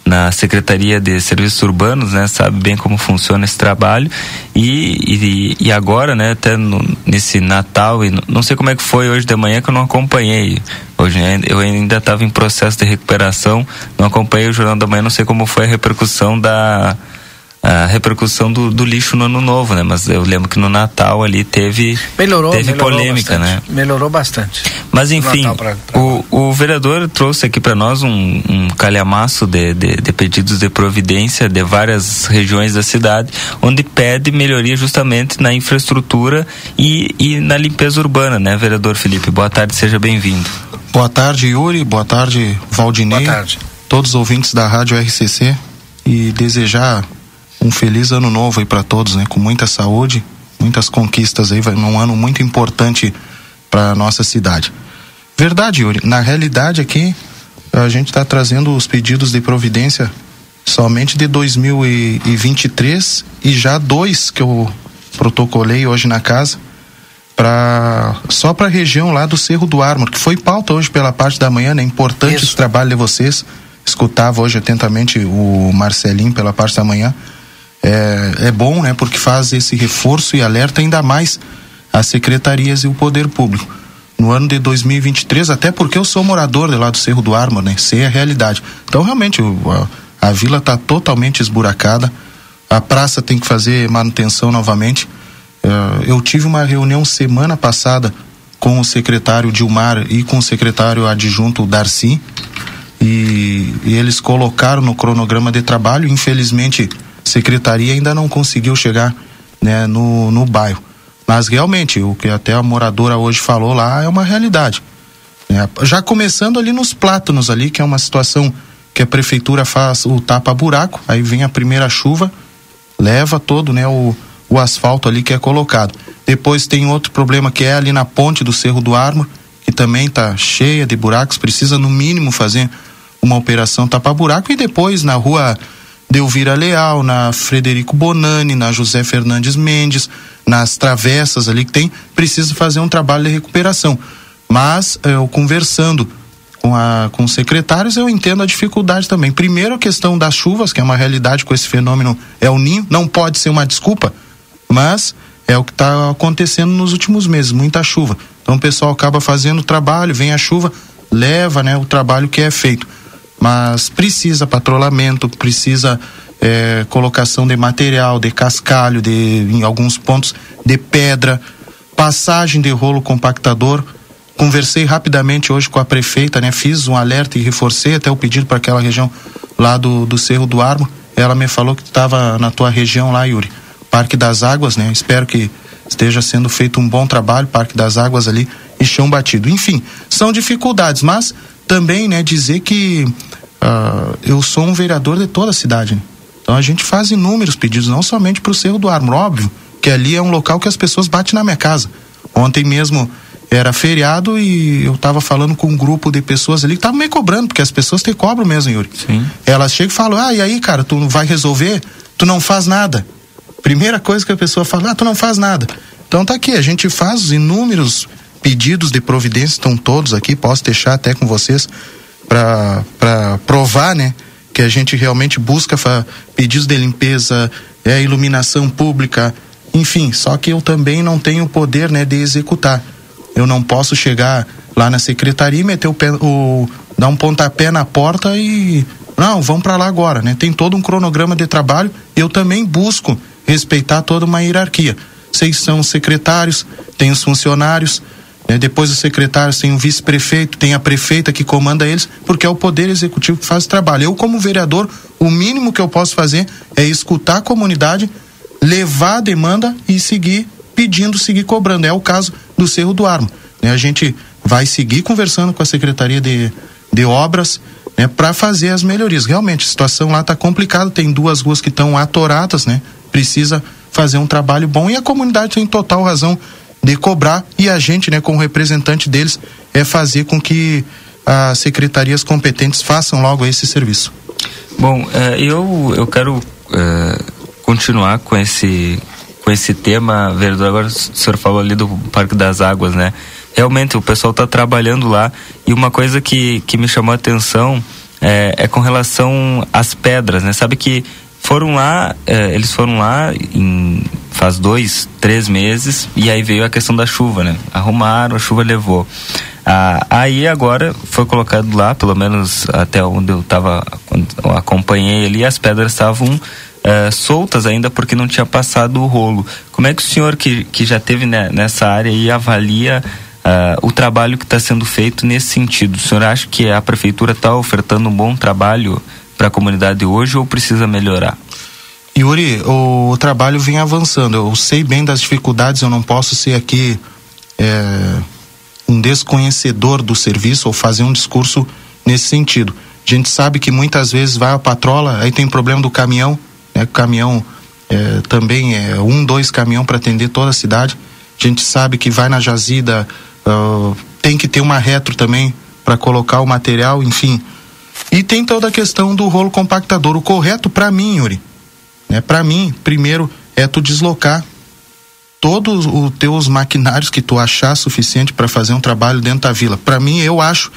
na Secretaria de Serviços Urbanos, né, sabe bem como funciona esse trabalho. E, e, e agora, né, até no, nesse Natal, e não sei como é que foi hoje de manhã que eu não acompanhei, hoje né, eu ainda estava em processo de recuperação, não acompanhei o Jornal da Manhã, não sei como foi a repercussão da a repercussão do, do, lixo no ano novo, né? Mas eu lembro que no Natal ali teve melhorou, teve melhorou polêmica, bastante, né? Melhorou bastante. Mas enfim, pra, pra... O, o vereador trouxe aqui para nós um, um calhamaço de, de, de, pedidos de providência de várias regiões da cidade, onde pede melhoria justamente na infraestrutura e, e na limpeza urbana, né, vereador Felipe? Boa tarde, seja bem-vindo. Boa tarde, Yuri. Boa tarde, Valdinei. Boa tarde. Todos os ouvintes da Rádio RCC e desejar um feliz ano novo aí para todos, né? Com muita saúde, muitas conquistas aí, vai num ano muito importante para nossa cidade. Verdade, Yuri. Na realidade aqui a gente está trazendo os pedidos de providência somente de 2023 e já dois que eu protocolei hoje na casa para só para a região lá do Cerro do Ármor, que foi pauta hoje pela parte da manhã, né? Importante Isso. esse trabalho de vocês. Escutava hoje atentamente o Marcelinho pela parte da manhã é, é bom, né? Porque faz esse reforço e alerta ainda mais as secretarias e o poder público. No ano de 2023, até porque eu sou morador de lá do Cerro do Ármor, né? Sei a realidade. Então, realmente, a, a vila está totalmente esburacada. A praça tem que fazer manutenção novamente. É, eu tive uma reunião semana passada com o secretário Dilmar e com o secretário adjunto Darcy. E, e eles colocaram no cronograma de trabalho. Infelizmente, secretaria ainda não conseguiu chegar né, no, no bairro. Mas realmente, o que até a moradora hoje falou lá é uma realidade. Né? Já começando ali nos plátanos ali, que é uma situação que a prefeitura faz o tapa-buraco, aí vem a primeira chuva, leva todo né, o, o asfalto ali que é colocado. Depois tem outro problema que é ali na ponte do Cerro do Armo, que também está cheia de buracos, precisa no mínimo fazer uma operação tapa-buraco e depois na rua Delvira Leal, na Frederico Bonani, na José Fernandes Mendes, nas travessas ali que tem, precisa fazer um trabalho de recuperação. Mas eu conversando com, a, com os secretários, eu entendo a dificuldade também. Primeiro a questão das chuvas, que é uma realidade com esse fenômeno é o ninho, não pode ser uma desculpa, mas é o que está acontecendo nos últimos meses, muita chuva. Então o pessoal acaba fazendo o trabalho, vem a chuva, leva né, o trabalho que é feito. Mas precisa patrulhamento, precisa é, colocação de material, de cascalho, de em alguns pontos de pedra, passagem de rolo compactador. Conversei rapidamente hoje com a prefeita, né? Fiz um alerta e reforcei até o pedido para aquela região lá do, do Cerro do Armo. Ela me falou que estava na tua região lá, Yuri. Parque das Águas, né? Espero que esteja sendo feito um bom trabalho, Parque das Águas ali e chão batido. Enfim, são dificuldades, mas também, né, dizer que uh, eu sou um vereador de toda a cidade. Então a gente faz inúmeros pedidos, não somente para o Cerro do Armo, óbvio que ali é um local que as pessoas batem na minha casa. Ontem mesmo era feriado e eu estava falando com um grupo de pessoas ali que estavam me cobrando, porque as pessoas te cobram mesmo, Yuri. Sim. Elas chegam e falam: ah, e aí, cara, tu vai resolver? Tu não faz nada. Primeira coisa que a pessoa fala: ah, tu não faz nada. Então tá aqui, a gente faz inúmeros pedidos de providência, estão todos aqui, posso deixar até com vocês para provar, né? Que a gente realmente busca pedidos de limpeza, é, iluminação pública, enfim, só que eu também não tenho o poder, né, de executar. Eu não posso chegar lá na secretaria e meter o, pé, o dar um pontapé na porta e não, vamos para lá agora, né? Tem todo um cronograma de trabalho. Eu também busco respeitar toda uma hierarquia. Seis são os secretários, tem os funcionários? Depois os secretários tem o vice-prefeito, tem a prefeita que comanda eles, porque é o poder executivo que faz o trabalho. Eu, como vereador, o mínimo que eu posso fazer é escutar a comunidade levar a demanda e seguir pedindo, seguir cobrando. É o caso do Cerro do Armo. Né? A gente vai seguir conversando com a Secretaria de, de Obras né, para fazer as melhorias. Realmente, a situação lá está complicada, tem duas ruas que estão atoradas, né? Precisa fazer um trabalho bom e a comunidade tem total razão de cobrar e a gente, né, como representante deles, é fazer com que as secretarias competentes façam logo esse serviço. Bom, eh, eu, eu quero eh, continuar com esse com esse tema, vereador, agora o senhor falou ali do Parque das Águas, né? Realmente o pessoal está trabalhando lá e uma coisa que, que me chamou a atenção é, é com relação às pedras, né? Sabe que foram lá, é, eles foram lá em faz dois, três meses e aí veio a questão da chuva, né? Arrumaram, a chuva levou. Ah, aí agora foi colocado lá, pelo menos até onde eu estava, acompanhei ali, as pedras estavam uh, soltas ainda porque não tinha passado o rolo. Como é que o senhor, que, que já teve né, nessa área aí, avalia uh, o trabalho que está sendo feito nesse sentido? O senhor acha que a prefeitura está ofertando um bom trabalho para a comunidade hoje ou precisa melhorar? Yuri, o trabalho vem avançando. Eu sei bem das dificuldades, eu não posso ser aqui é, um desconhecedor do serviço ou fazer um discurso nesse sentido. A gente sabe que muitas vezes vai a patrola, aí tem problema do caminhão, né? Caminhão é, também é um, dois caminhão para atender toda a cidade. A gente sabe que vai na jazida, uh, tem que ter uma retro também para colocar o material, enfim. E tem toda a questão do rolo compactador. O correto para mim, Yuri, né? Para mim, primeiro é tu deslocar todos os teus maquinários que tu achar suficiente para fazer um trabalho dentro da vila. Para mim, eu acho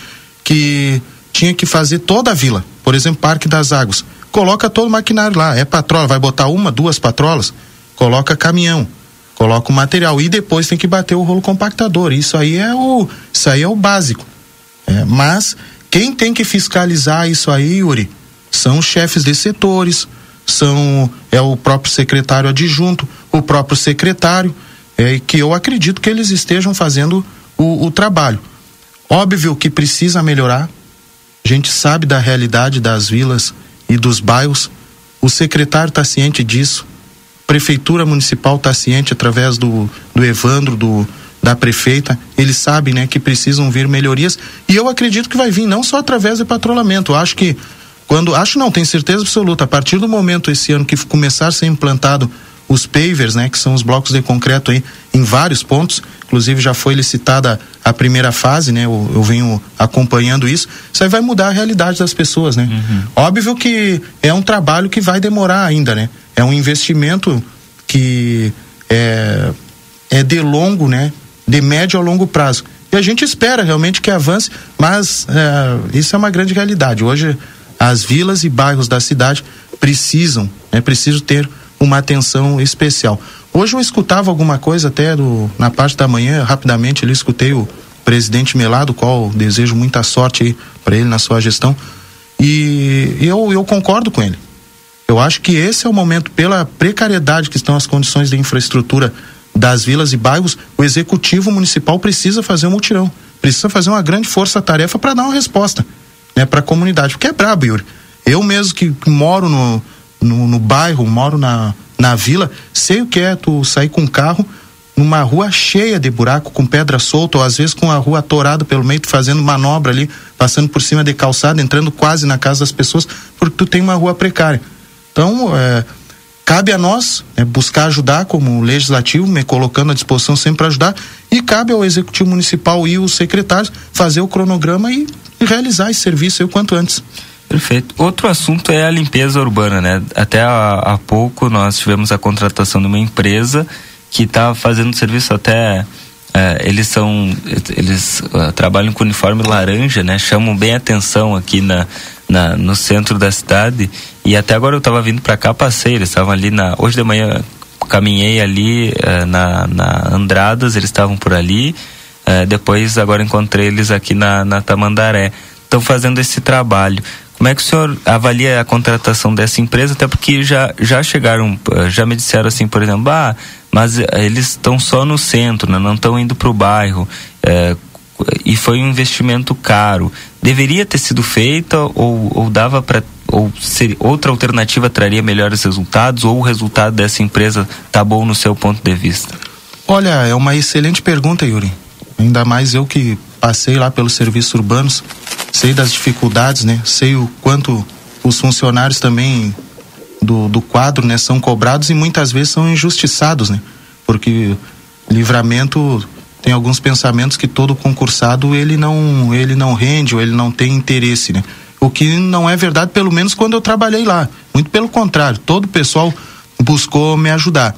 que tinha que fazer toda a vila. Por exemplo, Parque das Águas coloca todo o maquinário lá. É patrola, vai botar uma, duas patrolas, coloca caminhão, coloca o material e depois tem que bater o rolo compactador. Isso aí é o, isso aí é o básico. É, mas quem tem que fiscalizar isso aí, Yuri, são os chefes de setores, são é o próprio secretário adjunto, o próprio secretário, é, que eu acredito que eles estejam fazendo o, o trabalho. Óbvio que precisa melhorar. A gente sabe da realidade das vilas e dos bairros. O secretário está ciente disso. Prefeitura municipal está ciente através do, do Evandro, do, da prefeita. Eles sabem né, que precisam vir melhorias. E eu acredito que vai vir não só através do patrulhamento. Acho que quando. Acho não, tenho certeza absoluta. A partir do momento esse ano que começar a ser implantado os pavers, né, que são os blocos de concreto aí em vários pontos, inclusive já foi licitada a primeira fase, né, eu, eu venho acompanhando isso, isso aí vai mudar a realidade das pessoas, né? Uhum. Óbvio que é um trabalho que vai demorar ainda, né? É um investimento que é, é de longo, né? De médio a longo prazo. E a gente espera realmente que avance, mas é, isso é uma grande realidade. Hoje as vilas e bairros da cidade precisam, né, precisam ter uma atenção especial. Hoje eu escutava alguma coisa até do, na parte da manhã, rapidamente ali escutei o presidente Melado, qual desejo muita sorte aí para ele na sua gestão. E eu, eu concordo com ele. Eu acho que esse é o momento, pela precariedade que estão as condições de infraestrutura das vilas e bairros, o executivo municipal precisa fazer um mutirão, precisa fazer uma grande força-tarefa para dar uma resposta, né, para a comunidade. Porque é brabo, Yuri. Eu mesmo que moro no, no, no bairro, moro na, na vila, sei o que é tu sair com um carro numa rua cheia de buraco, com pedra solta, ou às vezes com a rua atorada pelo meio, tu fazendo manobra ali, passando por cima de calçada, entrando quase na casa das pessoas, porque tu tem uma rua precária. Então, é, cabe a nós né, buscar ajudar como legislativo, me colocando à disposição sempre para ajudar, e cabe ao executivo municipal e os secretários fazer o cronograma e, realizar esse serviço o quanto antes. Perfeito. Outro assunto é a limpeza urbana, né? Até há, há pouco nós tivemos a contratação de uma empresa que está fazendo serviço até é, eles são eles uh, trabalham com uniforme laranja né chamam bem atenção aqui na, na no centro da cidade e até agora eu estava vindo para cá passei eles estavam ali na hoje de manhã caminhei ali uh, na, na Andradas eles estavam por ali uh, depois agora encontrei eles aqui na, na Tamandaré estão fazendo esse trabalho como é que o senhor avalia a contratação dessa empresa? Até porque já, já chegaram, já me disseram assim, por exemplo, ah, mas eh, eles estão só no centro, né? não estão indo para o bairro. É, e foi um investimento caro. Deveria ter sido feita ou, ou dava para ou ser, outra alternativa traria melhores resultados ou o resultado dessa empresa tá bom no seu ponto de vista? Olha, é uma excelente pergunta, Yuri. Ainda mais eu que passei lá pelos serviços urbanos, sei das dificuldades, né? Sei o quanto os funcionários também do, do quadro, né, são cobrados e muitas vezes são injustiçados, né? Porque livramento tem alguns pensamentos que todo concursado ele não ele não rende ou ele não tem interesse, né? O que não é verdade, pelo menos quando eu trabalhei lá. Muito pelo contrário, todo o pessoal buscou me ajudar.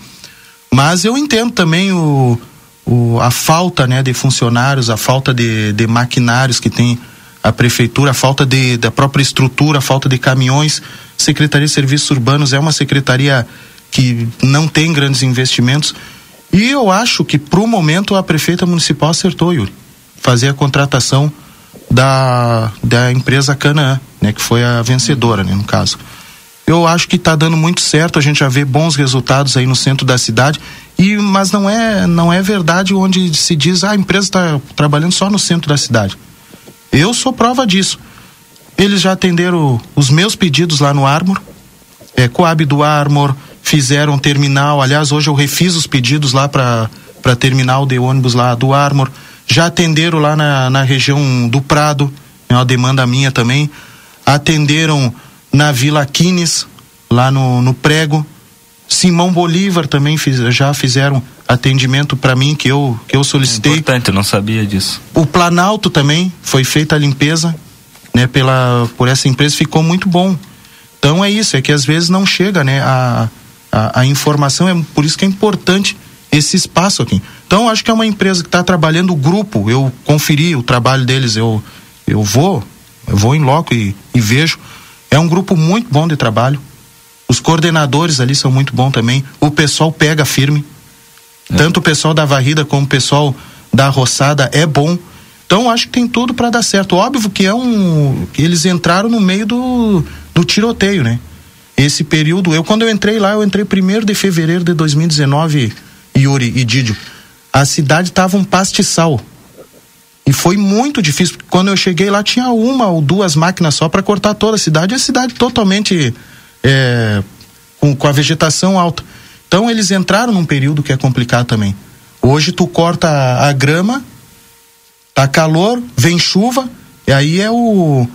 Mas eu entendo também o, o, a falta né, de funcionários, a falta de, de maquinários que tem a prefeitura, a falta de, da própria estrutura, a falta de caminhões. Secretaria de Serviços Urbanos é uma secretaria que não tem grandes investimentos. E eu acho que, para o momento, a prefeita municipal acertou, Yuri. Fazer a contratação da, da empresa Canaã, né, que foi a vencedora, né, no caso. Eu acho que está dando muito certo, a gente já vê bons resultados aí no centro da cidade. E, mas não é, não é verdade onde se diz ah, a empresa está trabalhando só no centro da cidade. Eu sou prova disso. Eles já atenderam os meus pedidos lá no Armor, é, Coab do Armor, fizeram terminal. Aliás, hoje eu refiz os pedidos lá para terminal de ônibus lá do Armor. Já atenderam lá na, na região do Prado, é uma demanda minha também. Atenderam na Vila Quines, lá no, no Prego. Simão Bolívar também fiz, já fizeram atendimento para mim que eu que eu solicitei. Importante, eu não sabia disso. O Planalto também foi feita a limpeza, né, pela por essa empresa ficou muito bom. Então é isso, é que às vezes não chega, né, a, a, a informação é por isso que é importante esse espaço aqui. Então acho que é uma empresa que está trabalhando o grupo. Eu conferi o trabalho deles, eu eu vou eu vou em loco e, e vejo. É um grupo muito bom de trabalho os coordenadores ali são muito bons também. O pessoal pega firme. É. Tanto o pessoal da varrida como o pessoal da roçada é bom. Então acho que tem tudo para dar certo. Óbvio que é um. que eles entraram no meio do, do tiroteio, né? Esse período, eu quando eu entrei lá, eu entrei primeiro de fevereiro de 2019, Yuri e Didio. A cidade tava um pastiçal. E foi muito difícil. Quando eu cheguei lá, tinha uma ou duas máquinas só para cortar toda a cidade. E a cidade totalmente é, com, com a vegetação alta. Então eles entraram num período que é complicado também. Hoje tu corta a, a grama, tá calor, vem chuva, e aí é o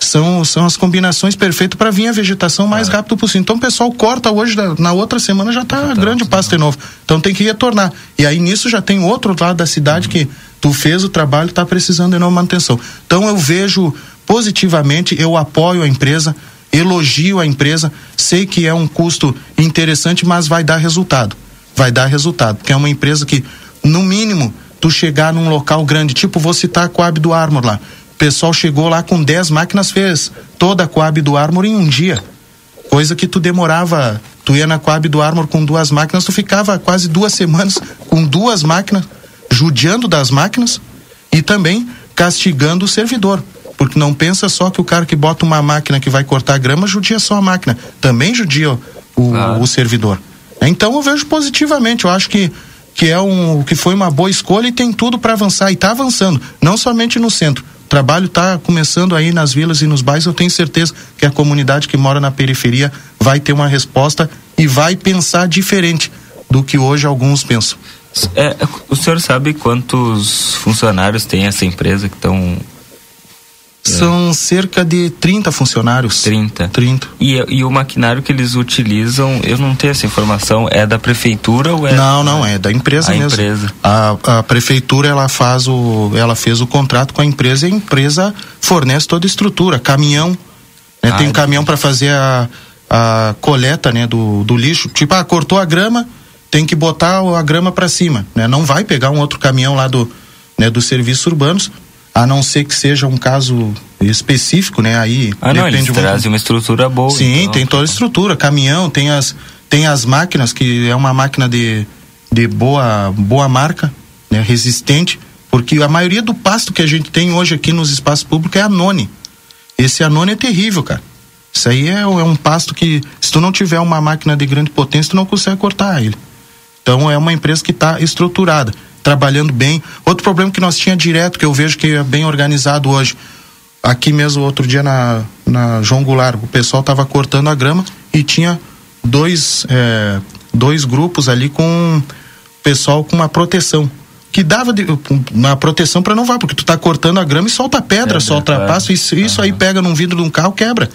são, são as combinações perfeitas para vir a vegetação mais rápido possível. Então o pessoal corta hoje, na outra semana já está grande o pasto de novo. Então tem que retornar. E aí nisso já tem outro lado da cidade uhum. que tu fez o trabalho, está precisando de nova manutenção. Então eu vejo positivamente, eu apoio a empresa, elogio a empresa, sei que é um custo interessante, mas vai dar resultado. Vai dar resultado, porque é uma empresa que, no mínimo, tu chegar num local grande, tipo, vou citar a Coab do Armor lá. O pessoal chegou lá com 10 máquinas, fez toda a Coab do Armor em um dia. Coisa que tu demorava, tu ia na Coab do Armor com duas máquinas, tu ficava quase duas semanas com duas máquinas, judiando das máquinas e também castigando o servidor Porque não pensa só que o cara que bota uma máquina que vai cortar grama judia só a máquina, também judia o, o servidor. Então eu vejo positivamente, eu acho que que é um que foi uma boa escolha e tem tudo para avançar e está avançando, não somente no centro. Trabalho está começando aí nas vilas e nos bairros, eu tenho certeza que a comunidade que mora na periferia vai ter uma resposta e vai pensar diferente do que hoje alguns pensam. É, o senhor sabe quantos funcionários tem essa empresa que estão São cerca de 30 funcionários. 30. 30. E, e o maquinário que eles utilizam, eu não tenho essa informação, é da prefeitura ou é Não, não, é da empresa a mesmo. empresa. A, a prefeitura ela faz o ela fez o contrato com a empresa e a empresa fornece toda a estrutura, caminhão, né? Ah, tem um é. caminhão para fazer a, a coleta, né, do, do lixo. Tipo, ah, cortou a grama, tem que botar a grama para cima, né? Não vai pegar um outro caminhão lá do, né, dos serviços urbanos, a não ser que seja um caso específico, né? Aí Ah, não, eles trazem uma estrutura boa. Sim, então. tem toda a estrutura, caminhão, tem as tem as máquinas que é uma máquina de, de boa boa marca, né, resistente, porque a maioria do pasto que a gente tem hoje aqui nos espaços públicos é anone. Esse anone é terrível, cara. Isso aí é, é um pasto que se tu não tiver uma máquina de grande potência, tu não consegue cortar ele. Então é uma empresa que está estruturada, trabalhando bem. Outro problema que nós tinha direto, que eu vejo que é bem organizado hoje, aqui mesmo outro dia na, na João Goulart, o pessoal estava cortando a grama e tinha dois, é, dois grupos ali com pessoal com uma proteção. Que dava de- uma proteção para não vá, porque tu tá cortando a grama e solta pedra, solta claro. passo, isso, isso aí pega num vidro de um carro, quebra.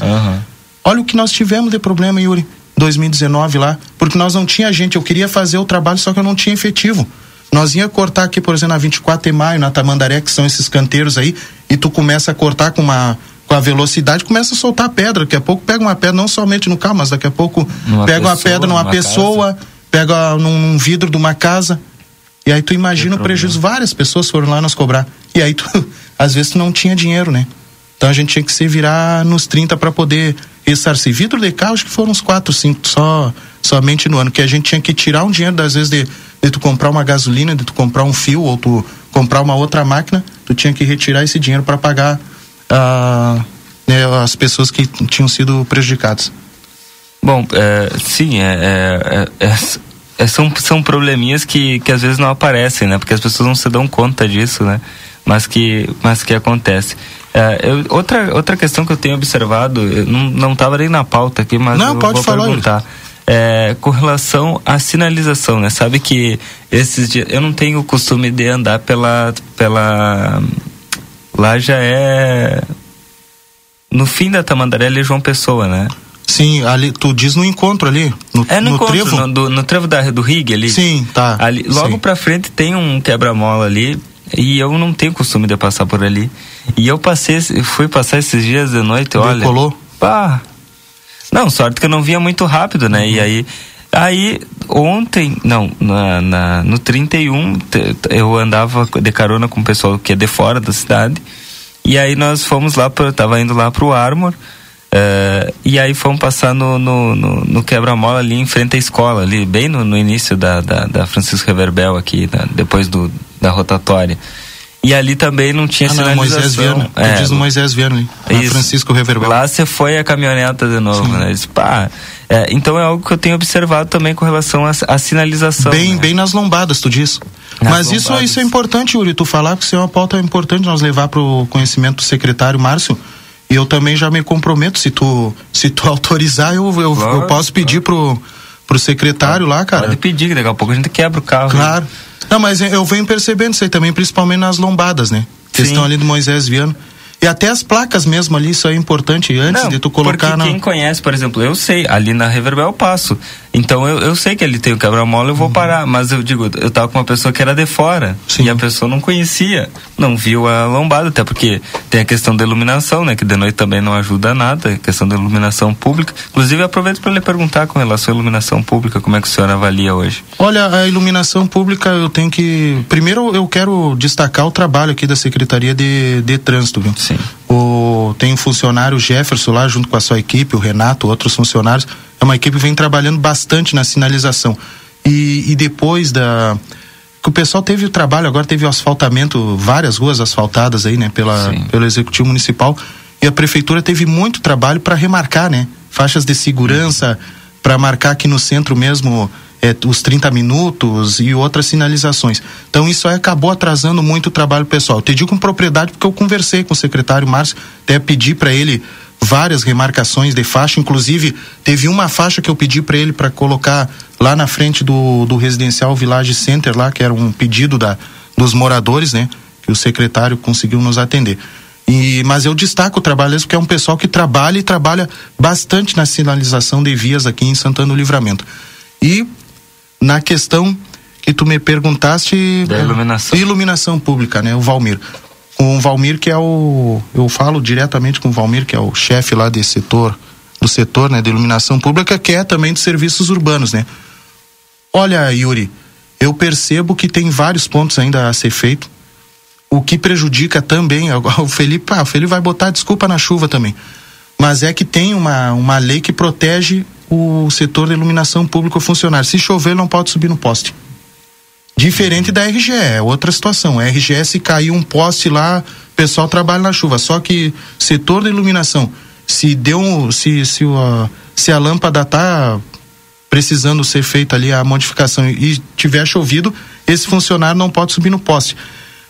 Olha o que nós tivemos de problema, Yuri, 2019 lá, porque nós não tinha gente, eu queria fazer o trabalho, só que eu não tinha efetivo. Nós ia cortar aqui, por exemplo, na 24 de maio, na Tamandaré, que são esses canteiros aí, e tu começa a cortar com uma com a velocidade, começa a soltar pedra, daqui a pouco pega uma pedra não somente no carro, mas daqui a pouco Numa pega uma pessoa, pedra numa numa pessoa, pega num, num vidro de uma casa. E aí tu imagina o prejuízo, várias pessoas foram lá nos cobrar. E aí tu, às vezes tu não tinha dinheiro, né? Então a gente tinha que se virar nos 30 para poder ressarcir. Vidro de carro, acho que foram uns 4, 5 só, somente no ano, que a gente tinha que tirar um dinheiro, às vezes, de, de tu comprar uma gasolina, de tu comprar um fio, ou tu comprar uma outra máquina, tu tinha que retirar esse dinheiro para pagar ah, né, as pessoas que tinham sido prejudicadas. Bom, é, sim, é, é- é- é- são, são probleminhas que, que às vezes não aparecem, né? Porque as pessoas não se dão conta disso, né? Mas que, mas que acontece. É, eu- outra, outra questão que eu tenho observado, eu não, estava nem na pauta aqui, mas Não, eu pode vou falar, perguntar. É, com relação à sinalização, né? Sabe que esses dias eu não tenho o costume de andar pela pela lá já é no fim da Tamandaré ali é João Pessoa, né? Sim, ali, tu diz no encontro ali, no, É no, no encontro, trevo? No, do- no trevo da, do Rig ali. Sim, tá. Ali, logo Sim. pra frente tem um quebra-mola ali. E eu não tenho costume de passar por ali. E eu passei, fui passar esses dias de noite, olha. Decolou? Pá. Não, sorte que eu não via muito rápido, né? Uhum. E aí. Aí, ontem, não, na, na- no 31, te- te- eu andava de carona com o pessoal que é de fora da cidade. E aí nós fomos lá, pra, eu tava indo lá pro Armor. eh, e aí fomos passar no, no, no- no quebra-mola ali em frente à escola, ali, bem no, no início da, da, da Francisco Reverbel aqui, da- depois do, da rotatória. E ali também não tinha Ah, não, sinalização. Moisés Viana. Tu É, diz no Moisés Viana ali. na isso. Francisco Reverbel. Lá você foi a caminhoneta de novo, né? Eles, pá, é, então é algo que eu tenho observado também com relação à, sinalização. Bem, né? bem nas lombadas, tu diz. Nas Mas isso, lombadas. isso é importante, Yuri, tu falar, porque isso é uma pauta importante nós levar para o conhecimento do secretário Márcio. E eu também já me comprometo, se tu, se tu autorizar, eu, eu, Claro, eu posso pedir pro, pro secretário lá, cara. Pode pedir, que daqui a pouco a gente quebra o carro. Claro. Não, mas eu venho percebendo isso aí também, principalmente nas lombadas, né? Sim. Questão ali do Moisés Viana. E até as placas mesmo ali, isso é importante, antes Não, de tu colocar porque na. quem conhece, por exemplo, eu sei, ali na Reverbel eu passo. Então eu, eu sei que ali tem o quebra-mola, Uhum. eu vou parar. Mas eu digo, eu tava com uma pessoa que era de fora. E a pessoa não conhecia, não viu a lombada, até porque tem a questão da iluminação, né? Que de noite também não ajuda nada, a questão da iluminação pública. Inclusive, eu aproveito para lhe perguntar com relação à iluminação pública, como é que o senhor avalia hoje? Olha, a iluminação pública eu tenho que. Primeiro eu quero destacar o trabalho aqui da Secretaria de, de Trânsito, viu? Sim. O, tem um funcionário, Jefferson, lá junto com a sua equipe, o Renato, outros funcionários. É uma equipe que vem trabalhando bastante na sinalização. E, e depois da. que o pessoal teve o trabalho, agora teve o asfaltamento, várias ruas asfaltadas aí, né, pela, pelo executivo municipal. E a prefeitura teve muito trabalho para remarcar, né? Faixas de segurança, para marcar aqui no centro mesmo é, os 30 minutos e outras sinalizações. Então isso aí acabou atrasando muito o trabalho pessoal. Eu te digo com propriedade porque eu conversei com o secretário Márcio, até pedi para ele várias remarcações de faixa, inclusive teve uma faixa que eu pedi para ele para colocar lá na frente do, do residencial Village Center lá, que era um pedido da dos moradores, né, que o secretário conseguiu nos atender. E, mas eu destaco o trabalho deles porque é um pessoal que trabalha e trabalha bastante na sinalização de vias aqui em Santana do Livramento. E na questão que tu me perguntaste Da iluminação. iluminação pública, né, o Valmir. Com o Valmir que é o eu falo diretamente com o Valmir que é o chefe lá desse setor, do setor, né, de iluminação pública, que é também dos serviços urbanos, né? Olha, Yuri, eu percebo que tem vários pontos ainda a ser feito. O que prejudica também, o Felipe, ah, o Felipe vai botar desculpa na chuva também. Mas é que tem uma, uma lei que protege o setor da iluminação pública funcionário. Se chover, não pode subir no poste. Diferente da RGE, é outra situação. A RGE, se cair um poste lá, o pessoal trabalha na chuva. Só que setor da iluminação, se deu se, se, o- se a lâmpada tá precisando ser feita ali a modificação e tiver chovido, esse funcionário não pode subir no poste.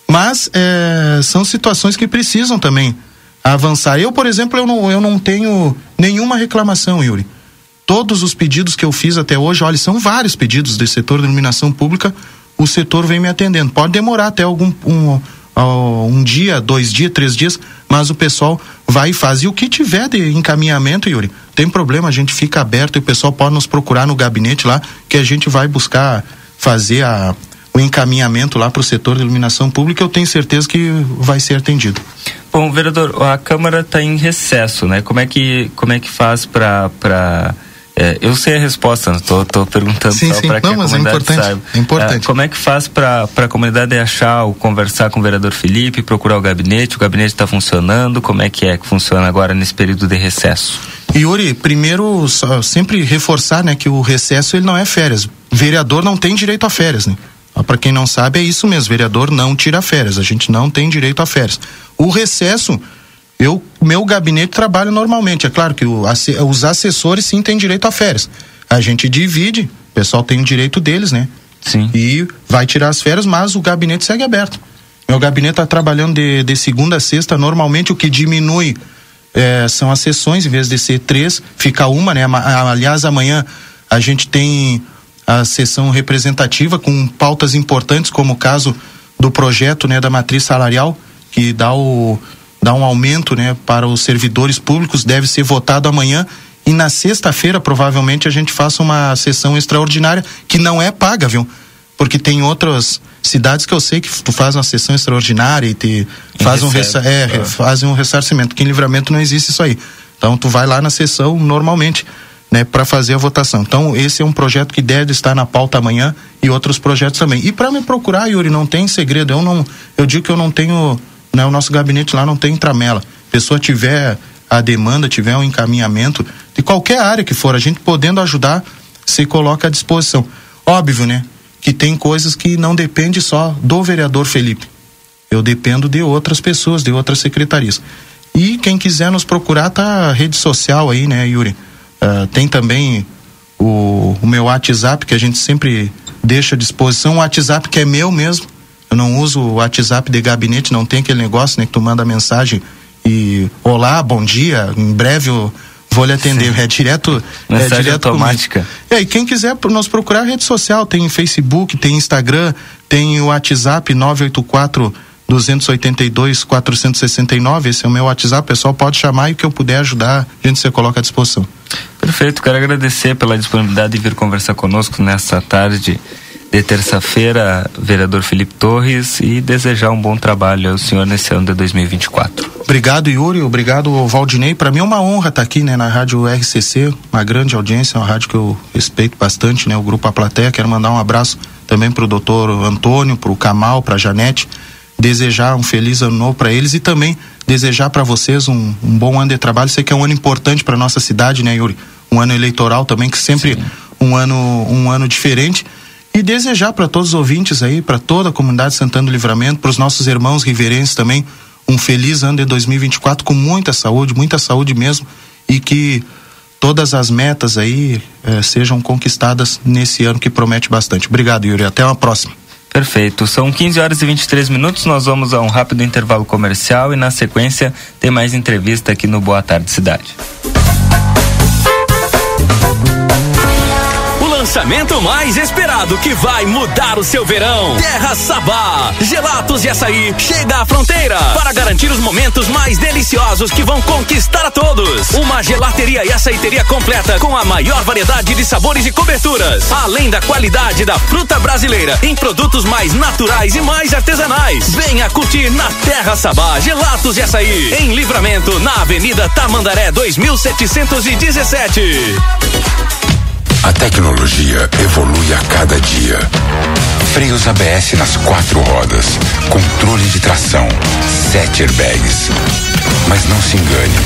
Mas eh, são situações que precisam também avançar. Eu, por exemplo, eu não, eu não tenho nenhuma reclamação, Yuri. Todos os pedidos que eu fiz até hoje, olha, são vários pedidos do setor de iluminação pública, o setor vem me atendendo. Pode demorar até algum um, um dia, dois dias, três dias, mas o pessoal vai e faz. E o que tiver de encaminhamento, Yuri, tem problema, a gente fica aberto e o pessoal pode nos procurar no gabinete lá, que a gente vai buscar fazer a, o encaminhamento lá para o setor de iluminação pública. Eu tenho certeza que vai ser atendido. Bom, vereador, a Câmara está em recesso, né? Como é que, como é que faz para. Pra... É, eu sei a resposta, tô, tô perguntando Sim, só sim. para que Não, a mas é comunidade importante, saiba. é importante. Ah, como é que faz para a comunidade achar ou conversar com o vereador Felipe, procurar o gabinete? O gabinete está funcionando? Como é que é que funciona agora nesse período de recesso? Yuri, primeiro só, sempre reforçar, né, que o recesso ele não é férias. Vereador não tem direito a férias, né? Para quem não sabe é isso mesmo, vereador não tira férias, a gente não tem direito a férias. O recesso, eu, meu gabinete trabalha normalmente, é claro que o, os assessores sim têm direito a férias. A gente divide, o pessoal tem o direito deles, né? Sim. E vai tirar as férias, mas o gabinete segue aberto. Meu gabinete está trabalhando de, de segunda a sexta, normalmente o que diminui eh, são as sessões, em vez de ser três, fica uma, né? Aliás, amanhã a gente tem a sessão representativa com pautas importantes, como o caso do projeto né, da matriz salarial, que dá, o, dá um aumento né, para os servidores públicos, deve ser votado amanhã. E na sexta-feira, provavelmente, a gente faça uma sessão extraordinária que não é paga, viu? Porque tem outras cidades que eu sei que tu faz uma sessão extraordinária e te E faz um, recebe. é, Ah. fazem um ressarcimento, que em livramento não existe isso aí. Então tu vai lá na sessão normalmente, né, para fazer a votação. Então esse é um projeto que deve estar na pauta amanhã e outros projetos também. E para me procurar, Yuri, não tem segredo. Eu não, eu digo que eu não tenho, né, o nosso gabinete lá não tem tramela. Pessoa tiver a demanda, tiver um encaminhamento de qualquer área que for, a gente podendo ajudar, se coloca à disposição. Óbvio, né, que tem coisas que não depende só do vereador Felipe. Eu dependo de outras pessoas, de outras secretarias. E quem quiser nos procurar, tá a rede social aí, né, Yuri? Ah, tem também o, o meu WhatsApp, que a gente sempre deixa à disposição. O WhatsApp que é meu mesmo. Eu não uso o WhatsApp de gabinete, não tem aquele negócio, né, que tu manda mensagem e olá, bom dia, em breve eu vou lhe atender. É direto. Mensagem é direto comigo. automática. É, e quem quiser nos procurar rede social, tem Facebook, tem Instagram, tem o WhatsApp 984 282 469, esse é o meu WhatsApp, o pessoal pode chamar e o que eu puder ajudar, a gente se coloca à disposição. Perfeito, quero agradecer pela disponibilidade de vir conversar conosco nessa tarde de terça-feira, vereador Felipe Torres, e desejar um bom trabalho ao senhor nesse ano de 2024. Obrigado, Yuri, obrigado, Valdinei. Para mim é uma honra estar aqui, né, na Rádio RCC, uma grande audiência, uma rádio que eu respeito bastante, né, o Grupo A Plateia. Quero mandar um abraço também pro doutor Antônio, pro Camal, pra Janete, desejar um feliz ano novo para eles e também desejar para vocês um, um bom ano de trabalho. Sei que é um ano importante para nossa cidade, né, Yuri? Um ano eleitoral também, que sempre um ano, um ano diferente. E desejar para todos os ouvintes aí, para toda a comunidade Santana do Livramento, para os nossos irmãos riverenses também, um feliz ano de 2024 com muita saúde, muita saúde mesmo, e que todas as metas aí eh, sejam conquistadas nesse ano que promete bastante. Obrigado, Yuri. Até uma próxima. Perfeito. São 15 horas e 23 minutos. Nós vamos a um rápido intervalo comercial e na sequência tem mais entrevista aqui no Boa Tarde Cidade. Lançamento mais esperado que vai mudar o seu verão. Terra Sabá, gelatos e açaí chega à fronteira para garantir os momentos mais deliciosos que vão conquistar a todos. Uma gelateria e açaiteria completa com a maior variedade de sabores e coberturas, além da qualidade da fruta brasileira em produtos mais naturais e mais artesanais. Venha curtir na Terra Sabá, gelatos e açaí em Livramento na Avenida Tamandaré 2717. A tecnologia evolui a cada dia. Freios ABS nas quatro rodas, controle de tração, sete airbags. Mas não se engane.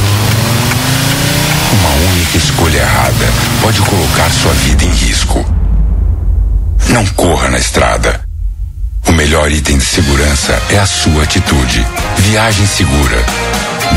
Uma única escolha errada pode colocar sua vida em risco. Não corra na estrada. O melhor item de segurança é a sua atitude. Viagem segura.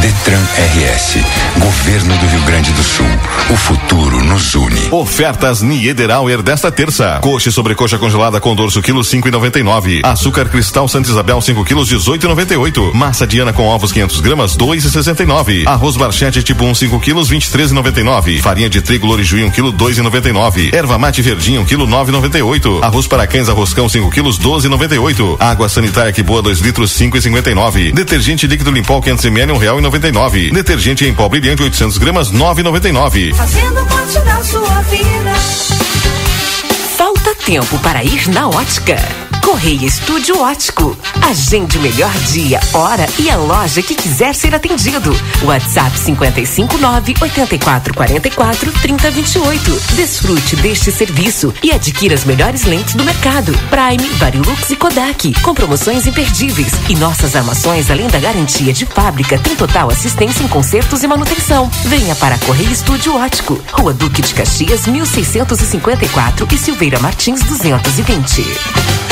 Detran RS, Governo do Rio Grande do Sul. O futuro nos une. Ofertas Niederauer desta terça. Coxa e sobrecoxa congelada com dorso quilo cinco e noventa e nove. Açúcar cristal Santa Isabel 5 quilos dezoito e noventa e oito. Massa Diana com ovos 500 gramas dois e sessenta e nove. Arroz Barchete tipo 1 5 quilos vinte e três e noventa e nove. Farinha de trigo Lorijuí 1 quilo dois e noventa e nove. Erva mate verdinha 1 quilo nove e noventa e oito. Arroz para cães arroscão 5 quilos doze e noventa e oito. Água sanitária que boa 2 litros cinco e cinquenta e nove. Detergente líquido Limpol 500 ml um real e noventa e nove. Detergente em pó brilhante 800 gramas nove e noventa e nove. Fazendo parte da sua vida. Falta tempo para ir na ótica. Correia Estúdio Ótico. Agende o melhor dia, hora e a loja que quiser ser atendido. WhatsApp 559 8444 3028. Desfrute deste serviço e adquira as melhores lentes do mercado. Prime, Varilux e Kodak. Com promoções imperdíveis. E nossas armações, além da garantia de fábrica, tem total assistência em consertos e manutenção. Venha para Correia Estúdio Ótico. Rua Duque de Caxias, 1654 e Silveira Martins 220.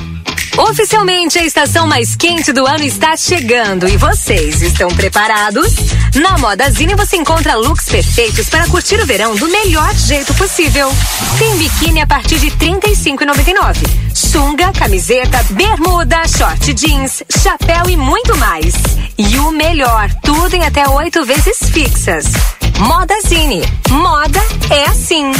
Oficialmente, a estação mais quente do ano está chegando e vocês estão preparados? Na Modazine você encontra looks perfeitos para curtir o verão do melhor jeito possível. Tem biquíni a partir de R$ 35,99. Sunga, camiseta, bermuda, short jeans, chapéu e muito mais. E o melhor, tudo em até oito vezes fixas. Modazine. Moda é assim.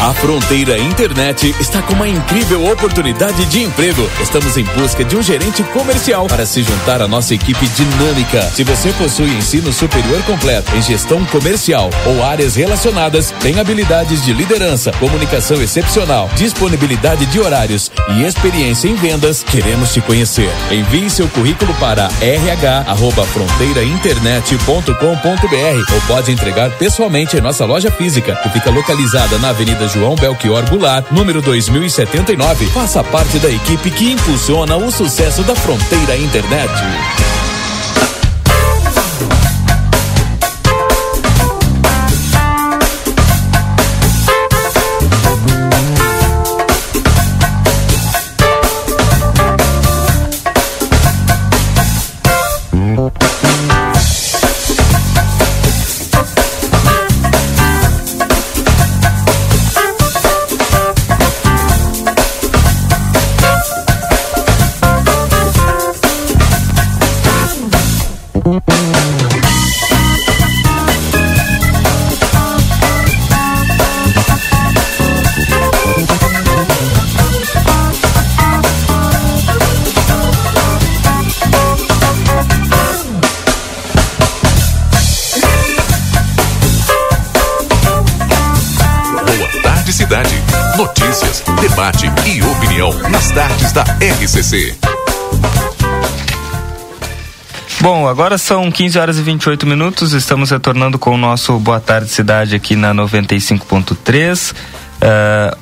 A Fronteira Internet está com uma incrível oportunidade de emprego. Estamos em busca de um gerente comercial para se juntar à nossa equipe dinâmica. Se você possui ensino superior completo em gestão comercial ou áreas relacionadas, tem habilidades de liderança, comunicação excepcional, disponibilidade de horários e experiência em vendas, queremos te conhecer. Envie seu currículo para rh@fronteirainternet.com.br ou pode entregar pessoalmente em nossa loja física, que fica localizada na Avenida João Belchior Goulart, número 2079. Faça parte da equipe que impulsiona o sucesso da Fronteira Internet. Opinião nas tardes da RCC. Bom, agora são 15 horas e 28 minutos. Estamos retornando com o nosso Boa Tarde Cidade aqui na 95.3. Uh,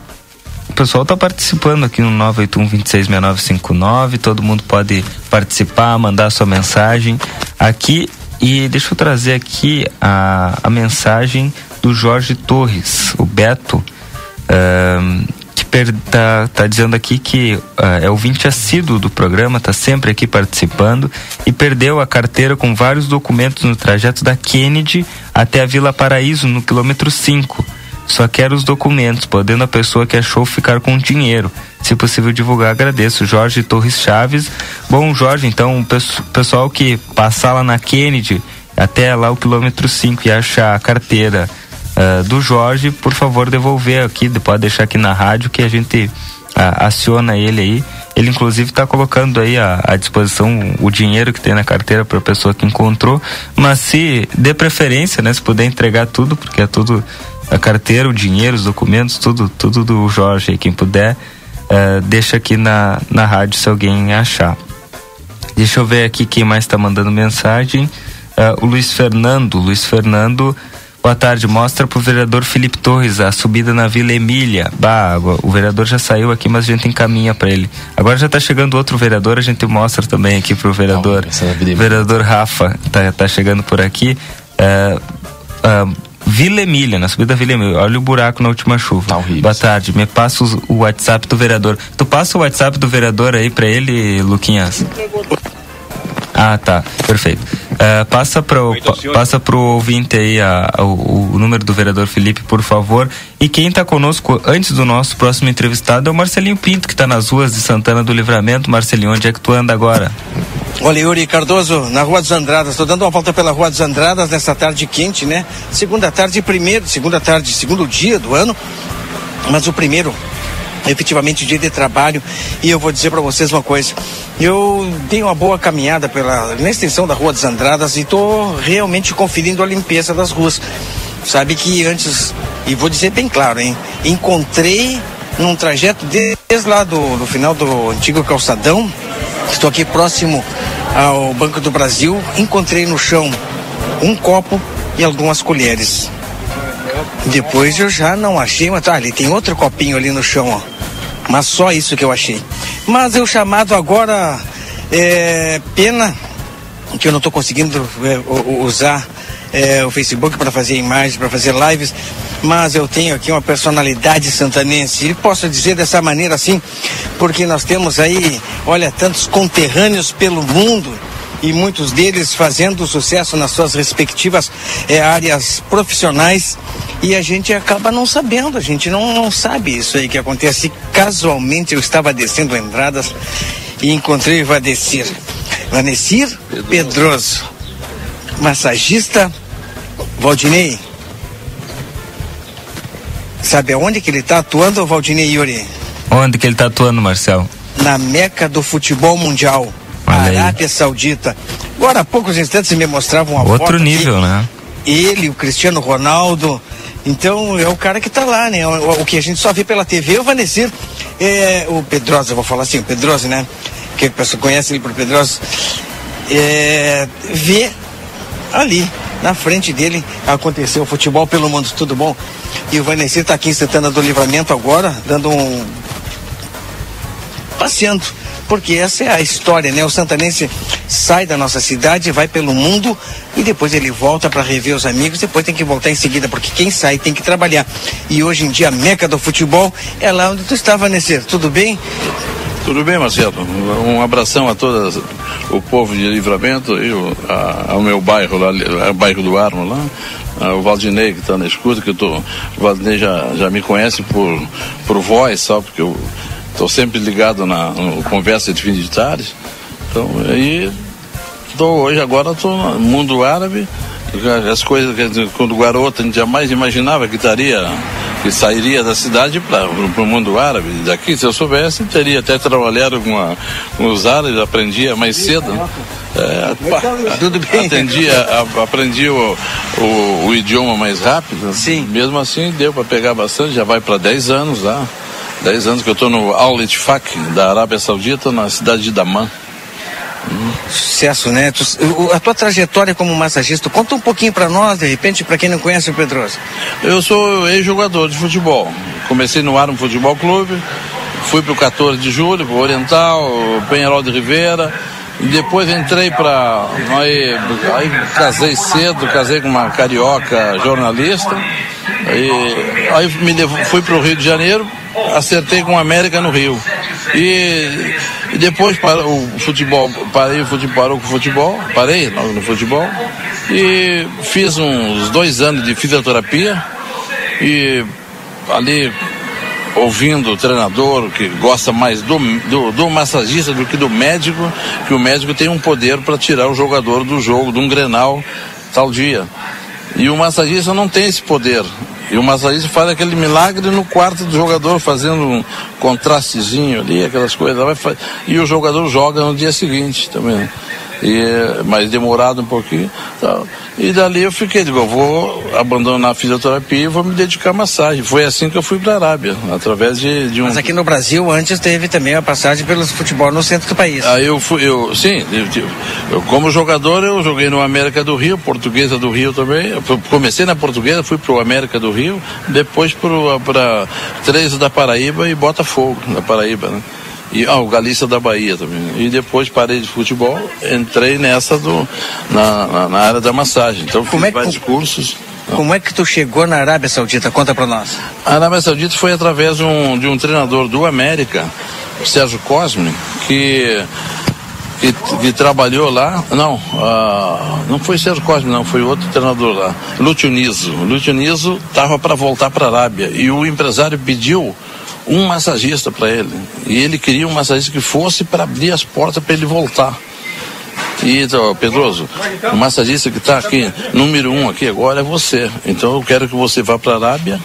o pessoal está participando aqui no 981-266959. Todo mundo pode participar, mandar sua mensagem aqui. E deixa eu trazer aqui a, a mensagem do Jorge Torres, o Beto, uh, está tá dizendo aqui que uh, é ouvinte assíduo do programa, está sempre aqui participando e perdeu a carteira com vários documentos no trajeto da Kennedy até a Vila Paraíso, no quilômetro 5 só quero os documentos, podendo a pessoa que achou ficar com o dinheiro. Se possível divulgar, agradeço. Jorge Torres Chaves. Bom, Jorge, então, o pessoal que passar lá na Kennedy, até lá o quilômetro 5 e achar a carteira uh, do Jorge, por favor, devolver aqui, pode deixar aqui na rádio que a gente uh, aciona ele aí. Ele inclusive está colocando aí à, à, disposição o dinheiro que tem na carteira para a pessoa que encontrou, mas se dê preferência, né, se puder entregar tudo, porque é tudo a carteira, o dinheiro, os documentos, tudo, tudo do Jorge. Quem puder, uh, deixa aqui na, na rádio se alguém achar. Deixa eu ver aqui quem mais está mandando mensagem. Uh, o Luiz Fernando. Luiz Fernando, boa tarde. Mostra para o vereador Felipe Torres a subida na Vila Emília. Bah, o vereador já saiu aqui, mas a gente encaminha para ele. Agora já está chegando outro vereador, a gente mostra também aqui para o vereador. Não, vereador Rafa está tá chegando por aqui. Uh, uh, Vila Emília, na subida da Vila Emília. Olha o buraco na última chuva. Tá horrível. Boa tarde. Me passa o WhatsApp do vereador. Tu passa o WhatsApp do vereador aí pra ele, Luquinhas? Ah, tá. Perfeito. Uh, passa para o passa pro ouvinte aí a, a, o, o, número do vereador Felipe, por favor. E quem está conosco antes do nosso próximo entrevistado é o Marcelinho Pinto, que está nas ruas de Santana do Livramento. Marcelinho, onde é que tu anda agora? Olha, Yuri Cardoso, na Rua dos Andradas. Estou dando uma volta pela Rua dos Andradas nessa tarde quente, né? Segunda tarde, primeiro, segunda tarde, segundo dia do ano. Mas o primeiro efetivamente dia de trabalho. E eu vou dizer para vocês uma coisa. Eu dei uma boa caminhada pela na extensão da Rua dos Andradas e estou realmente conferindo a limpeza das ruas. Sabe que antes e vou dizer bem claro hein encontrei num trajeto desde lá do, do final do antigo calçadão estou aqui próximo ao Banco do Brasil encontrei no chão um copo e algumas colheres depois eu já não achei, mas tá, ali tem outro copinho ali no chão, ó. Mas só isso que eu achei. Mas eu chamado agora, é, pena que eu não estou conseguindo é, usar é, o Facebook para fazer imagens, para fazer lives, mas eu tenho aqui uma personalidade santanense e posso dizer dessa maneira assim, porque nós temos aí, olha, tantos conterrâneos pelo mundo e muitos deles fazendo sucesso nas suas respectivas é, áreas profissionais e a gente acaba não sabendo, a gente não, não sabe isso aí que acontece. Casualmente eu estava descendo entradas e encontrei Vadecir. Vanessir Pedroso. Pedroso, massagista Valdinei. Sabe aonde que ele está atuando, Valdinei Yuri? Onde que ele está atuando, Marcel? Na meca do futebol mundial. Arábia Saudita. Agora, há poucos instantes me mostravam uma Outro nível, aqui. né? Ele, o Cristiano Ronaldo. Então, é o cara que está lá, né? O, o, que a gente só vê pela TV, o Vanessir, é, o Pedrosa, eu vou falar assim, o Pedrosa, né? Que a pessoa conhece ele por Pedrosa. É, vê ali, na frente dele, aconteceu o futebol pelo mundo, tudo bom? E o Vanessir está aqui em Santana do Livramento agora, dando um. passeando porque essa é a história, né? O santanense sai da nossa cidade, vai pelo mundo e depois ele volta para rever os amigos, depois tem que voltar em seguida, porque quem sai tem que trabalhar. E hoje em dia a meca do futebol é lá onde tu estava, Nesser. Tudo bem? Tudo bem, Marcelo. Um abração a todo o povo de Livramento e o, a, ao meu bairro lá, o bairro do Armo lá. o Valdinei que está na escuta, que eu tô, o Valdinei já, já me conhece por, por voz, só porque eu Estou sempre ligado na no conversa de fim de tarde. Então, aí, estou hoje agora estou no mundo árabe. As coisas que quando garoto a gente jamais imaginava que estaria, que sairia da cidade para o mundo árabe. Daqui, se eu soubesse, teria até trabalhado com, a, com os árabes, aprendia mais cedo. É, Tudo bem. Atendia, a, aprendi o, o, o, idioma mais rápido. Sim. Mesmo assim, deu para pegar bastante, já vai para 10 anos lá. 10 anos que eu estou no Al Ittifaq da Arábia Saudita, na cidade de Daman. Sucesso, né? Tu- o- a tua trajetória como massagista, conta um pouquinho pra nós, de repente, pra quem não conhece o Pedroso. Eu sou ex-jogador de futebol. Comecei no Armo Futebol Clube, fui pro 14 de julho, pro Oriental, Penharol de Ribeira. E depois entrei para aí, aí casei cedo, casei com uma carioca jornalista. E, aí me levo- fui para o Rio de Janeiro, acertei com o América no Rio. E, e depois para o futebol, parei o futebol, parou com o futebol, parei no futebol e fiz uns dois anos de fisioterapia e ali ouvindo o treinador que gosta mais do, do, do massagista do que do médico, que o médico tem um poder para tirar o jogador do jogo, de um grenal tal dia. E o massagista não tem esse poder. E o massagista faz aquele milagre no quarto do jogador, fazendo um contrastezinho ali, aquelas coisas. E o jogador joga no dia seguinte também. E, mais demorado um pouquinho. tal. E dali eu fiquei, digo, eu vou abandonar a fisioterapia e vou me dedicar à massagem. Foi assim que eu fui para a Arábia, através de, de um. Mas aqui no Brasil, antes teve também a passagem pelo futebol no centro do país. Aí eu fui, eu, sim, eu, eu- como jogador eu joguei no América do Rio, Portuguesa do Rio também. Eu comecei na Portuguesa, fui pro América do Rio, depois para Três da Paraíba e Botafogo da Paraíba, né? E ah, o Galícia da Bahia também. E depois parei de futebol, entrei nessa do na, na, na área da massagem. Então fiz vários cursos. Como é que tu chegou na Arábia Saudita? Conta pra nós. A Arábia Saudita foi através de um, de um treinador do América, Sérgio Cosme, que, que, que trabalhou lá. Não, ah, não foi Sérgio Cosme, não, foi outro treinador lá. Lúcio Niso estava para voltar para a Arábia e o empresário pediu um massagista para ele. E ele queria um massagista que fosse para abrir as portas para ele voltar. E, então, Pedroso, o massagista que está aqui, número um aqui agora é você. Então eu quero que você vá para a Arábia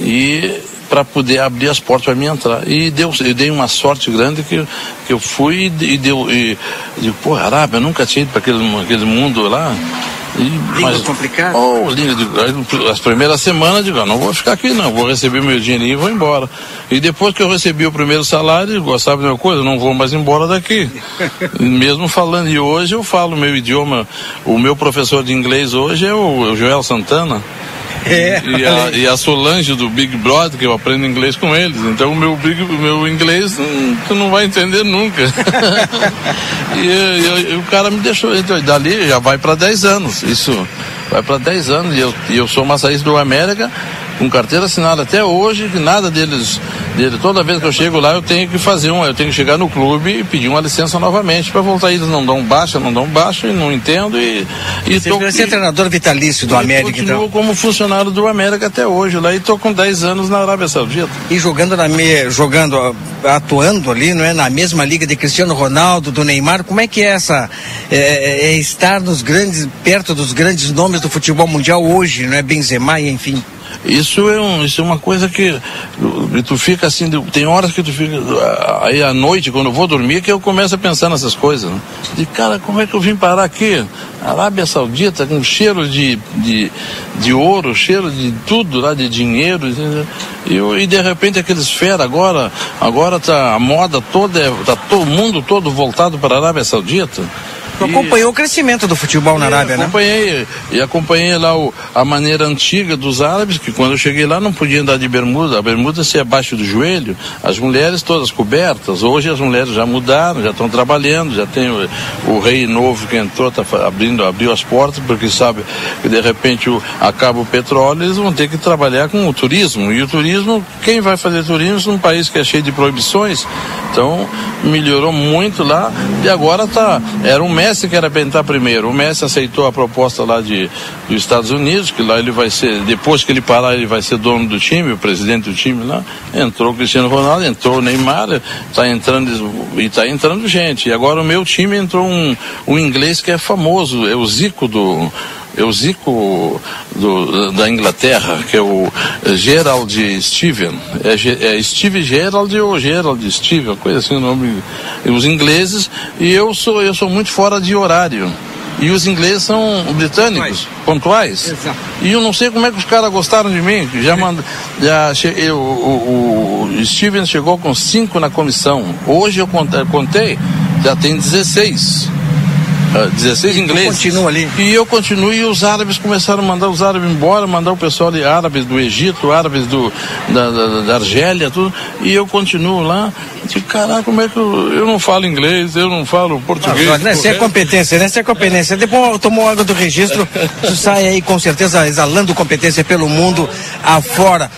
e para poder abrir as portas para mim entrar. E deu, eu dei uma sorte grande que, que eu fui e deu. E, e pô, Arábia, eu nunca tinha ido para aquele, aquele mundo lá. E, Língua complicada? Oh, língua, aí, as primeiras semanas, digo, ah, não vou ficar aqui não, vou receber meu dinheirinho e vou embora. E depois que eu recebi o primeiro salário, digo, sabe de uma coisa, não vou mais embora daqui. Mesmo falando, e hoje eu falo meu idioma, o meu professor de inglês hoje é o, o Joel Santana. É, e, a, e a Solange do Big Brother, que eu aprendo inglês com eles. Então o meu, big, meu inglês hum, tu não vai entender nunca. e, e- e o cara me deixou. Então, dali já vai para 10 anos. Isso vai para 10 anos. E eu, eu sou massagista do América, com carteira assinada até hoje, que nada deles. Dele. Toda vez que eu chego lá, eu tenho que fazer um. Eu tenho que chegar no clube e pedir uma licença novamente para voltar. Eles não dão baixa, não dão baixa, e não entendo. E, e Você vai ser treinador vitalício do América, continuo então. como funcionário do América até hoje lá e estou com 10 anos na Arábia Saudita. E jogando na me... jogando, ó, atuando ali, não é? Na mesma liga de Cristiano Ronaldo, do Neymar, como é que é essa é, é estar nos grandes, perto dos grandes nomes do futebol mundial hoje, não é? Benzema e enfim. Isso é, um, isso é uma coisa que tu, fica assim, tem horas que tu fica, aí à noite, quando eu vou dormir, que eu começo a pensar nessas coisas. Né? De cara, como é que eu vim parar aqui? Arábia Saudita, com cheiro de, de, de ouro, cheiro de tudo lá, de dinheiro. E, e de repente aqueles fera agora, agora tá a moda toda, é- tá todo mundo todo voltado para a Arábia Saudita. Tu acompanhou o crescimento do futebol na Arábia, né? acompanhei, e acompanhei lá o- a maneira antiga dos árabes, que quando eu cheguei lá não podia andar de bermuda, a bermuda se abaixo do joelho, as mulheres todas cobertas. Hoje as mulheres já mudaram, já estão trabalhando, já tem o, o rei novo que entrou, está abrindo, abriu as portas, porque sabe que de repente o- acaba o petróleo, eles vão ter que trabalhar com o turismo. E o turismo, quem vai fazer turismo num país que é cheio de proibições? Então, melhorou muito lá e agora tá. Era o Messi que era para entrar primeiro. O Messi aceitou a proposta lá de, dos Estados Unidos, que lá ele vai ser, depois que ele parar, ele vai ser dono do time, o presidente do time lá. Entrou o Cristiano Ronaldo, entrou o Neymar, está entrando e está entrando gente. E agora o meu time entrou um, um inglês que é famoso, é o Zico do. É o Zico do- da Inglaterra, que é o Gerald Steven. É, é Steve Gerald ou Gerald Steven, coisa assim o nome. E Os ingleses, e eu sou, eu sou muito fora de horário. E os ingleses são britânicos, pontuais. E eu não sei como é que os caras gostaram de mim. Já manda, já che, eu, o, o Steven chegou com cinco na comissão. Hoje eu contei já tem 16. Ah, 16 ingleses. continua ali. E eu continuo e os árabes começaram a mandar os árabes embora, mandar o pessoal ali, árabes do Egito, árabes do, da, da, da Argélia, tudo. E eu continuo lá. Digo, caraca, como é que eu, eu não falo inglês, eu não falo português. Não, né? Isso é correto?" competência, né? Isso é competência. Depois tomou água do registro, tu sai aí com certeza exalando competência pelo mundo afora.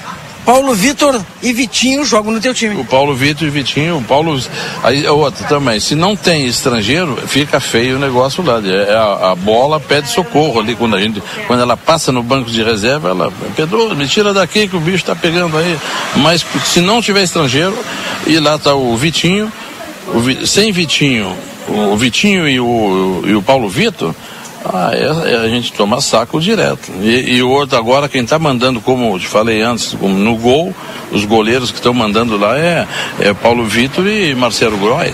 Paulo Vitor e Vitinho jogam no teu time. O Paulo Vitor e Vitinho, o Paulo. Aí outra também, se não tem estrangeiro, fica feio o negócio lá. É a, a bola pede socorro ali quando a gente. Quando ela passa no banco de reserva, ela. Pedro, me tira daqui que o bicho tá pegando aí. Mas se não tiver estrangeiro, e lá tá o Vitinho, o sem Vitinho, o Vitinho e o, e o Paulo Vitor. Ah, é, é a gente toma saco direto. E, e o outro agora, quem está mandando, como eu te falei antes, no gol, os goleiros que estão mandando lá é, é Paulo Vitor e Marcelo Groy.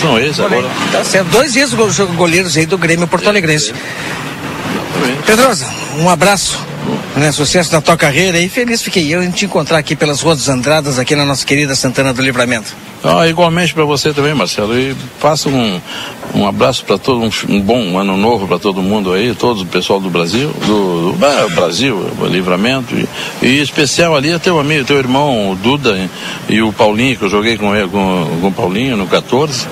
São esses agora. Tá certo. Dois ex-goleiros aí do Grêmio Porto Alegrense. Pedrosa, um abraço. Né, sucesso na tua carreira e feliz fiquei eu em te encontrar aqui pelas ruas dos Andradas, aqui na nossa querida Santana do Livramento. Ah, igualmente para você também, Marcelo. E faça um, um abraço para todo um, um bom ano novo para todo mundo aí, todo o pessoal do Brasil, do, do ah, Brasil, Livramento. E, e especial ali é teu amigo, teu irmão, o Duda e, e o Paulinho, que eu joguei com ele, com, com o Paulinho no 14.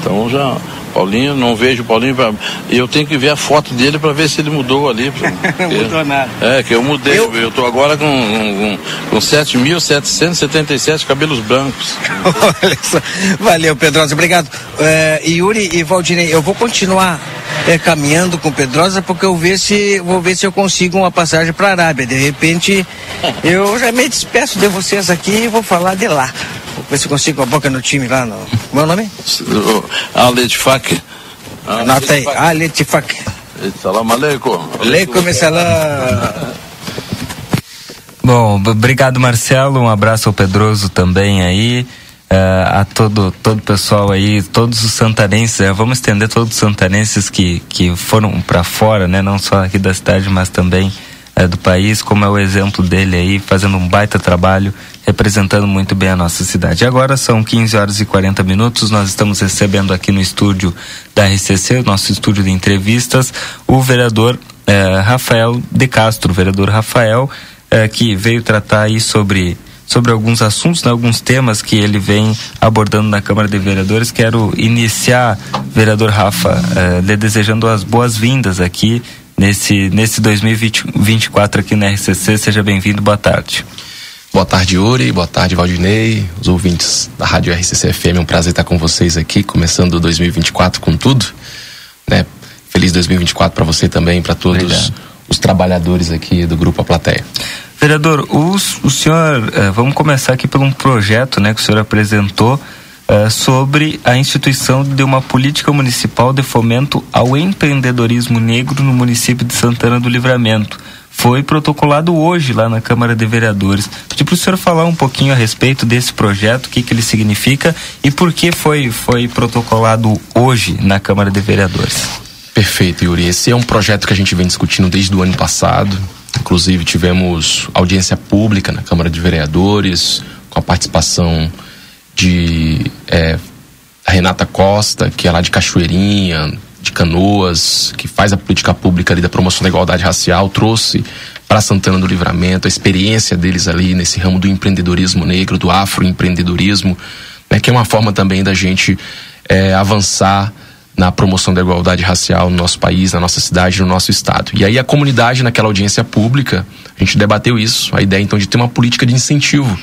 Então já. Paulinho, não vejo o Paulinho. Pra, eu tenho que ver a foto dele para ver se ele mudou ali. Não mudou nada. É, que eu mudei. Eu, tô agora com, com, com 7.777 cabelos brancos. Olha só. Valeu, Pedrosa, obrigado. É, Yuri e Valdinei, eu vou continuar é, caminhando com Pedrosa porque eu ver se, vou ver se eu consigo uma passagem para Arábia. De repente, eu já me despeço de vocês aqui e vou falar de lá. Ver se eu consigo a boca no time lá no. Meu nome? Alet Fak. Anota aí, Alet Fak. Salam aleikum. Aleikum salam. Bom, obrigado Marcelo, um abraço ao Pedroso também aí, eh, a todo todo o pessoal aí, todos os santanenses, eh, vamos estender todos os santanenses que, que foram para fora, né, não só aqui da cidade, mas também eh, do país, como é o exemplo dele aí, fazendo um baita trabalho, representando muito bem a nossa cidade. Agora são 15 horas e 40 minutos, nós estamos recebendo aqui no estúdio da RCC, nosso estúdio de entrevistas, o vereador eh, Rafael de Castro, vereador Rafael, eh, que veio tratar aí sobre sobre alguns assuntos, né, alguns temas que ele vem abordando na Câmara de Vereadores. Quero iniciar, vereador Rafa, eh, lhe desejando as boas-vindas aqui nesse nesse 2024 aqui na RCC. Seja bem-vindo. Boa tarde. Boa tarde, Yuri. Boa tarde, Valdinei. Os ouvintes da Rádio RCC FM. É um prazer estar com vocês aqui, começando 2024 com tudo. Né? Feliz 2024 para você também, para todos Obrigado. os trabalhadores aqui do Grupo A Plateia. Vereador, o, o senhor, eh, vamos começar aqui por um projeto né, que o senhor apresentou eh, sobre a instituição de uma política municipal de fomento ao empreendedorismo negro no município de Santana do Livramento. Foi protocolado hoje lá na Câmara de Vereadores. Pedi para o senhor falar um pouquinho a respeito desse projeto, o que, que ele significa e por que foi, foi protocolado hoje na Câmara de Vereadores. Perfeito, Yuri. Esse é um projeto que a gente vem discutindo desde o ano passado. Inclusive, tivemos audiência pública na Câmara de Vereadores, com a participação de é, Renata Costa, que é lá de Cachoeirinha, de Canoas, que faz a política pública ali da promoção da igualdade racial, trouxe para Santana do Livramento a experiência deles ali nesse ramo do empreendedorismo negro, do afroempreendedorismo, né, que é uma forma também da gente é, avançar na promoção da igualdade racial no nosso país, na nossa cidade, no nosso estado. E aí a comunidade naquela audiência pública, a gente debateu isso, a ideia então de ter uma política de incentivo.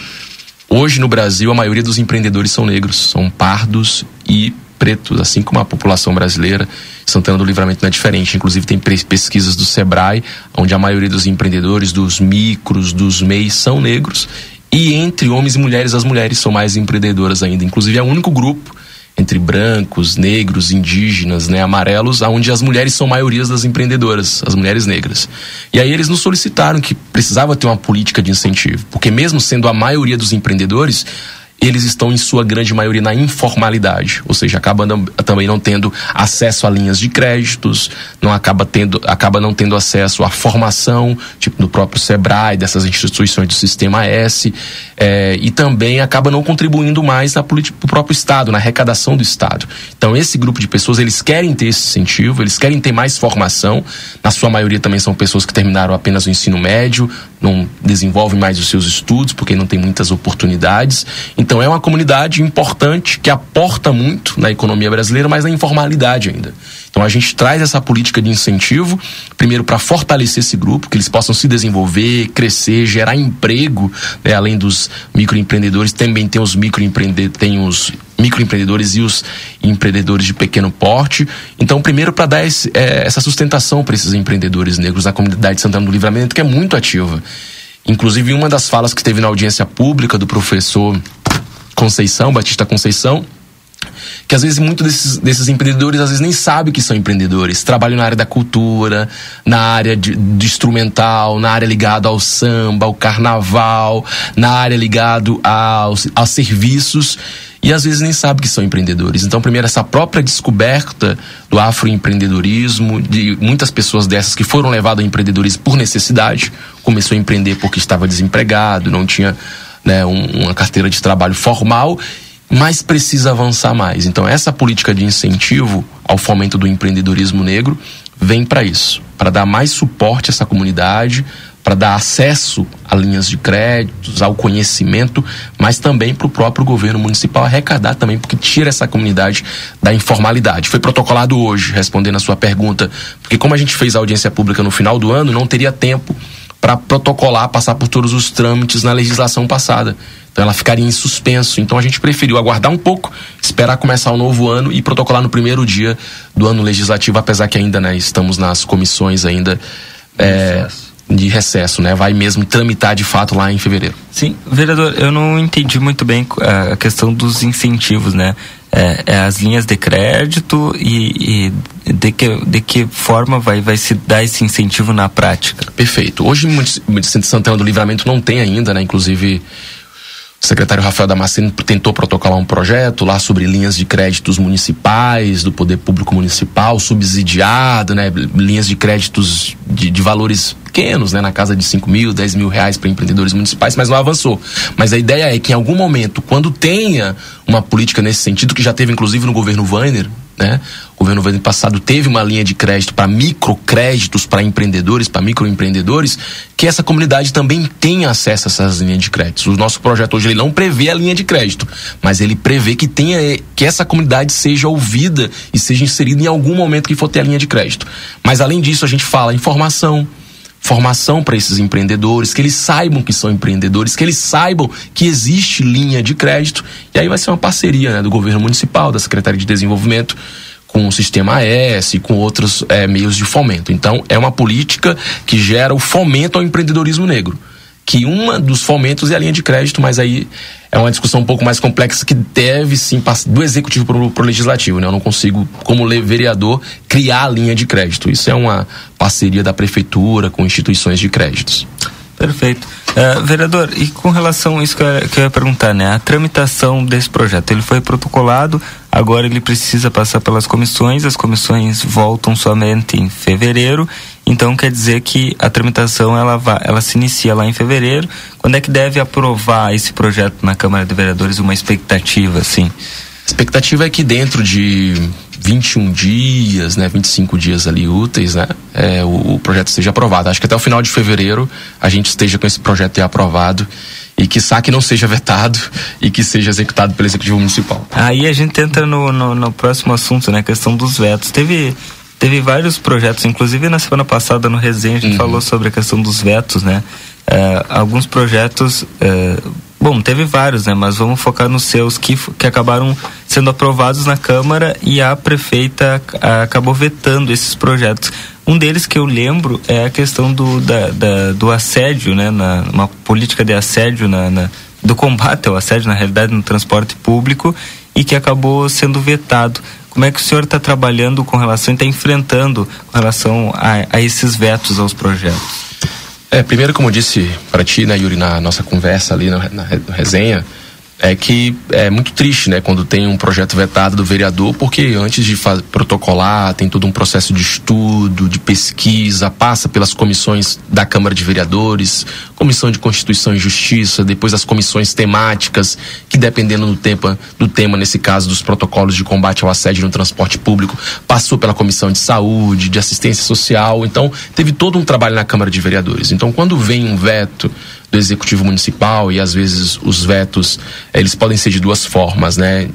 Hoje no Brasil a maioria dos empreendedores são negros, são pardos e pretos, assim como a população brasileira. Santana do Livramento não é diferente. Inclusive tem pe- pesquisas do Sebrae, onde a maioria dos empreendedores, dos micros, dos MEIs são negros. E entre homens e mulheres, as mulheres são mais empreendedoras ainda. Inclusive é o único grupo entre brancos, negros, indígenas, né, amarelos, aonde as mulheres são maiorias das empreendedoras, as mulheres negras. E aí eles nos solicitaram que precisava ter uma política de incentivo, porque mesmo sendo a maioria dos empreendedores, eles estão em sua grande maioria na informalidade, ou seja, acaba não, também não tendo acesso a linhas de créditos, não acaba tendo, acaba não tendo acesso à formação, tipo do próprio Sebrae, dessas instituições do Sistema S, é, e também acaba não contribuindo mais na política do próprio Estado, na arrecadação do Estado. Então esse grupo de pessoas eles querem ter esse incentivo, eles querem ter mais formação. Na sua maioria também são pessoas que terminaram apenas o ensino médio, não desenvolvem mais os seus estudos porque não tem muitas oportunidades. Então é uma comunidade importante que aporta muito na economia brasileira, mas na informalidade ainda. Então a gente traz essa política de incentivo, primeiro para fortalecer esse grupo, que eles possam se desenvolver, crescer, gerar emprego, né? além dos microempreendedores, também tem os microempreendedores, tem os microempreendedores e os empreendedores de pequeno porte. Então, primeiro para dar esse, é, essa sustentação para esses empreendedores negros da comunidade de Santana do Livramento, que é muito ativa. Inclusive, uma das falas que teve na audiência pública do professor Conceição, Batista Conceição, que às vezes muitos desses, desses empreendedores às vezes nem sabem que são empreendedores. Trabalham na área da cultura, na área de, de instrumental, na área ligada ao samba, ao carnaval, na área ligado aos, aos serviços e às vezes nem sabem que são empreendedores. Então, primeiro, essa própria descoberta do afroempreendedorismo, de muitas pessoas dessas que foram levadas ao empreendedorismo por necessidade, começou a empreender porque estava desempregado, não tinha né, um, uma carteira de trabalho formal mas precisa avançar mais. Então, essa política de incentivo ao fomento do empreendedorismo negro vem para isso, para dar mais suporte a essa comunidade, para dar acesso a linhas de créditos, ao conhecimento, mas também para o próprio governo municipal arrecadar também, porque tira essa comunidade da informalidade. Foi protocolado hoje, respondendo a sua pergunta, porque como a gente fez a audiência pública no final do ano, não teria tempo para protocolar, passar por todos os trâmites na legislação passada. Então ela ficaria em suspenso. Então a gente preferiu aguardar um pouco, esperar começar o novo ano e protocolar no primeiro dia do ano legislativo, apesar que ainda né, estamos nas comissões ainda é, de recesso, né? Vai mesmo tramitar de fato lá em fevereiro. Sim, vereador, eu não entendi muito bem a questão dos incentivos, né? É, é as linhas de crédito e, e, de, que, de que forma vai, vai se dar esse incentivo na prática? Perfeito. Hoje o município de Santana do Livramento não tem ainda, né? Inclusive o secretário Rafael Damasceno tentou protocolar um projeto lá sobre linhas de créditos municipais, do poder público municipal, subsidiado, né? Linhas de créditos de, de valores pequenos, né? Na casa de 5 mil, 10 mil reais para empreendedores municipais, mas não avançou. Mas a ideia é que em algum momento, quando tenha uma política nesse sentido, que já teve inclusive no governo Weiner, né? O governo ano passado teve uma linha de crédito para microcréditos para empreendedores, para microempreendedores, que essa comunidade também tenha acesso a essas linhas de créditos. O nosso projeto hoje ele não prevê a linha de crédito, mas ele prevê que tenha que essa comunidade seja ouvida e seja inserida em algum momento que for ter a linha de crédito. Mas além disso, a gente fala informação, formação para esses empreendedores, que eles saibam que são empreendedores, que eles saibam que existe linha de crédito. E aí vai ser uma parceria né, do governo municipal, da Secretaria de Desenvolvimento, com o Sistema S, com outros é, meios de fomento. Então, é uma política que gera o fomento ao empreendedorismo negro que uma dos fomentos é a linha de crédito, mas aí é uma discussão um pouco mais complexa que deve sim passar do executivo para o legislativo. Né? Eu não consigo, como vereador, criar a linha de crédito. Isso é uma parceria da prefeitura com instituições de créditos. Perfeito. Uh, vereador, e com relação a isso que eu, que eu ia perguntar, né? A tramitação desse projeto, ele foi protocolado, agora ele precisa passar pelas comissões, as comissões voltam somente em fevereiro, então quer dizer que a tramitação ela, vai, ela se inicia lá em fevereiro. Quando é que deve aprovar esse projeto na Câmara de Vereadores? Uma expectativa, assim? A expectativa é que dentro de 21 dias, né, 25 dias ali úteis, né, é, o, o, projeto seja aprovado. Acho que até o final de fevereiro a gente esteja com esse projeto aprovado e que saque não seja vetado e que seja executado pelo Executivo Municipal. Aí a gente entra no, no, no próximo assunto, né, a questão dos vetos. Teve teve vários projetos, inclusive na semana passada no Resenha a gente uhum. falou sobre a questão dos vetos, né? É, alguns projetos é, Bom, teve vários, né? Mas vamos focar nos seus que, que acabaram sendo aprovados na Câmara e a prefeita acabou vetando esses projetos. Um deles que eu lembro é a questão do, da, da do assédio, né? Na, uma política de assédio, na, na, do combate ao assédio, na realidade, no transporte público e que acabou sendo vetado. Como é que o senhor está trabalhando com relação está enfrentando com relação a, a esses vetos aos projetos? É, primeiro, como eu disse para ti, né, Yuri, na nossa conversa ali na, na, na resenha, é que é muito triste, né, quando tem um projeto vetado do vereador, porque antes de protocolar, tem todo um processo de estudo, de pesquisa, passa pelas comissões da Câmara de Vereadores, Comissão de Constituição e Justiça, depois as comissões temáticas, que dependendo do tema, do tema, nesse caso, dos protocolos de combate ao assédio no transporte público, passou pela Comissão de Saúde, de Assistência Social, então teve todo um trabalho na Câmara de Vereadores. Então, quando vem um veto do executivo municipal e às vezes os vetos eles podem ser de duas formas, né?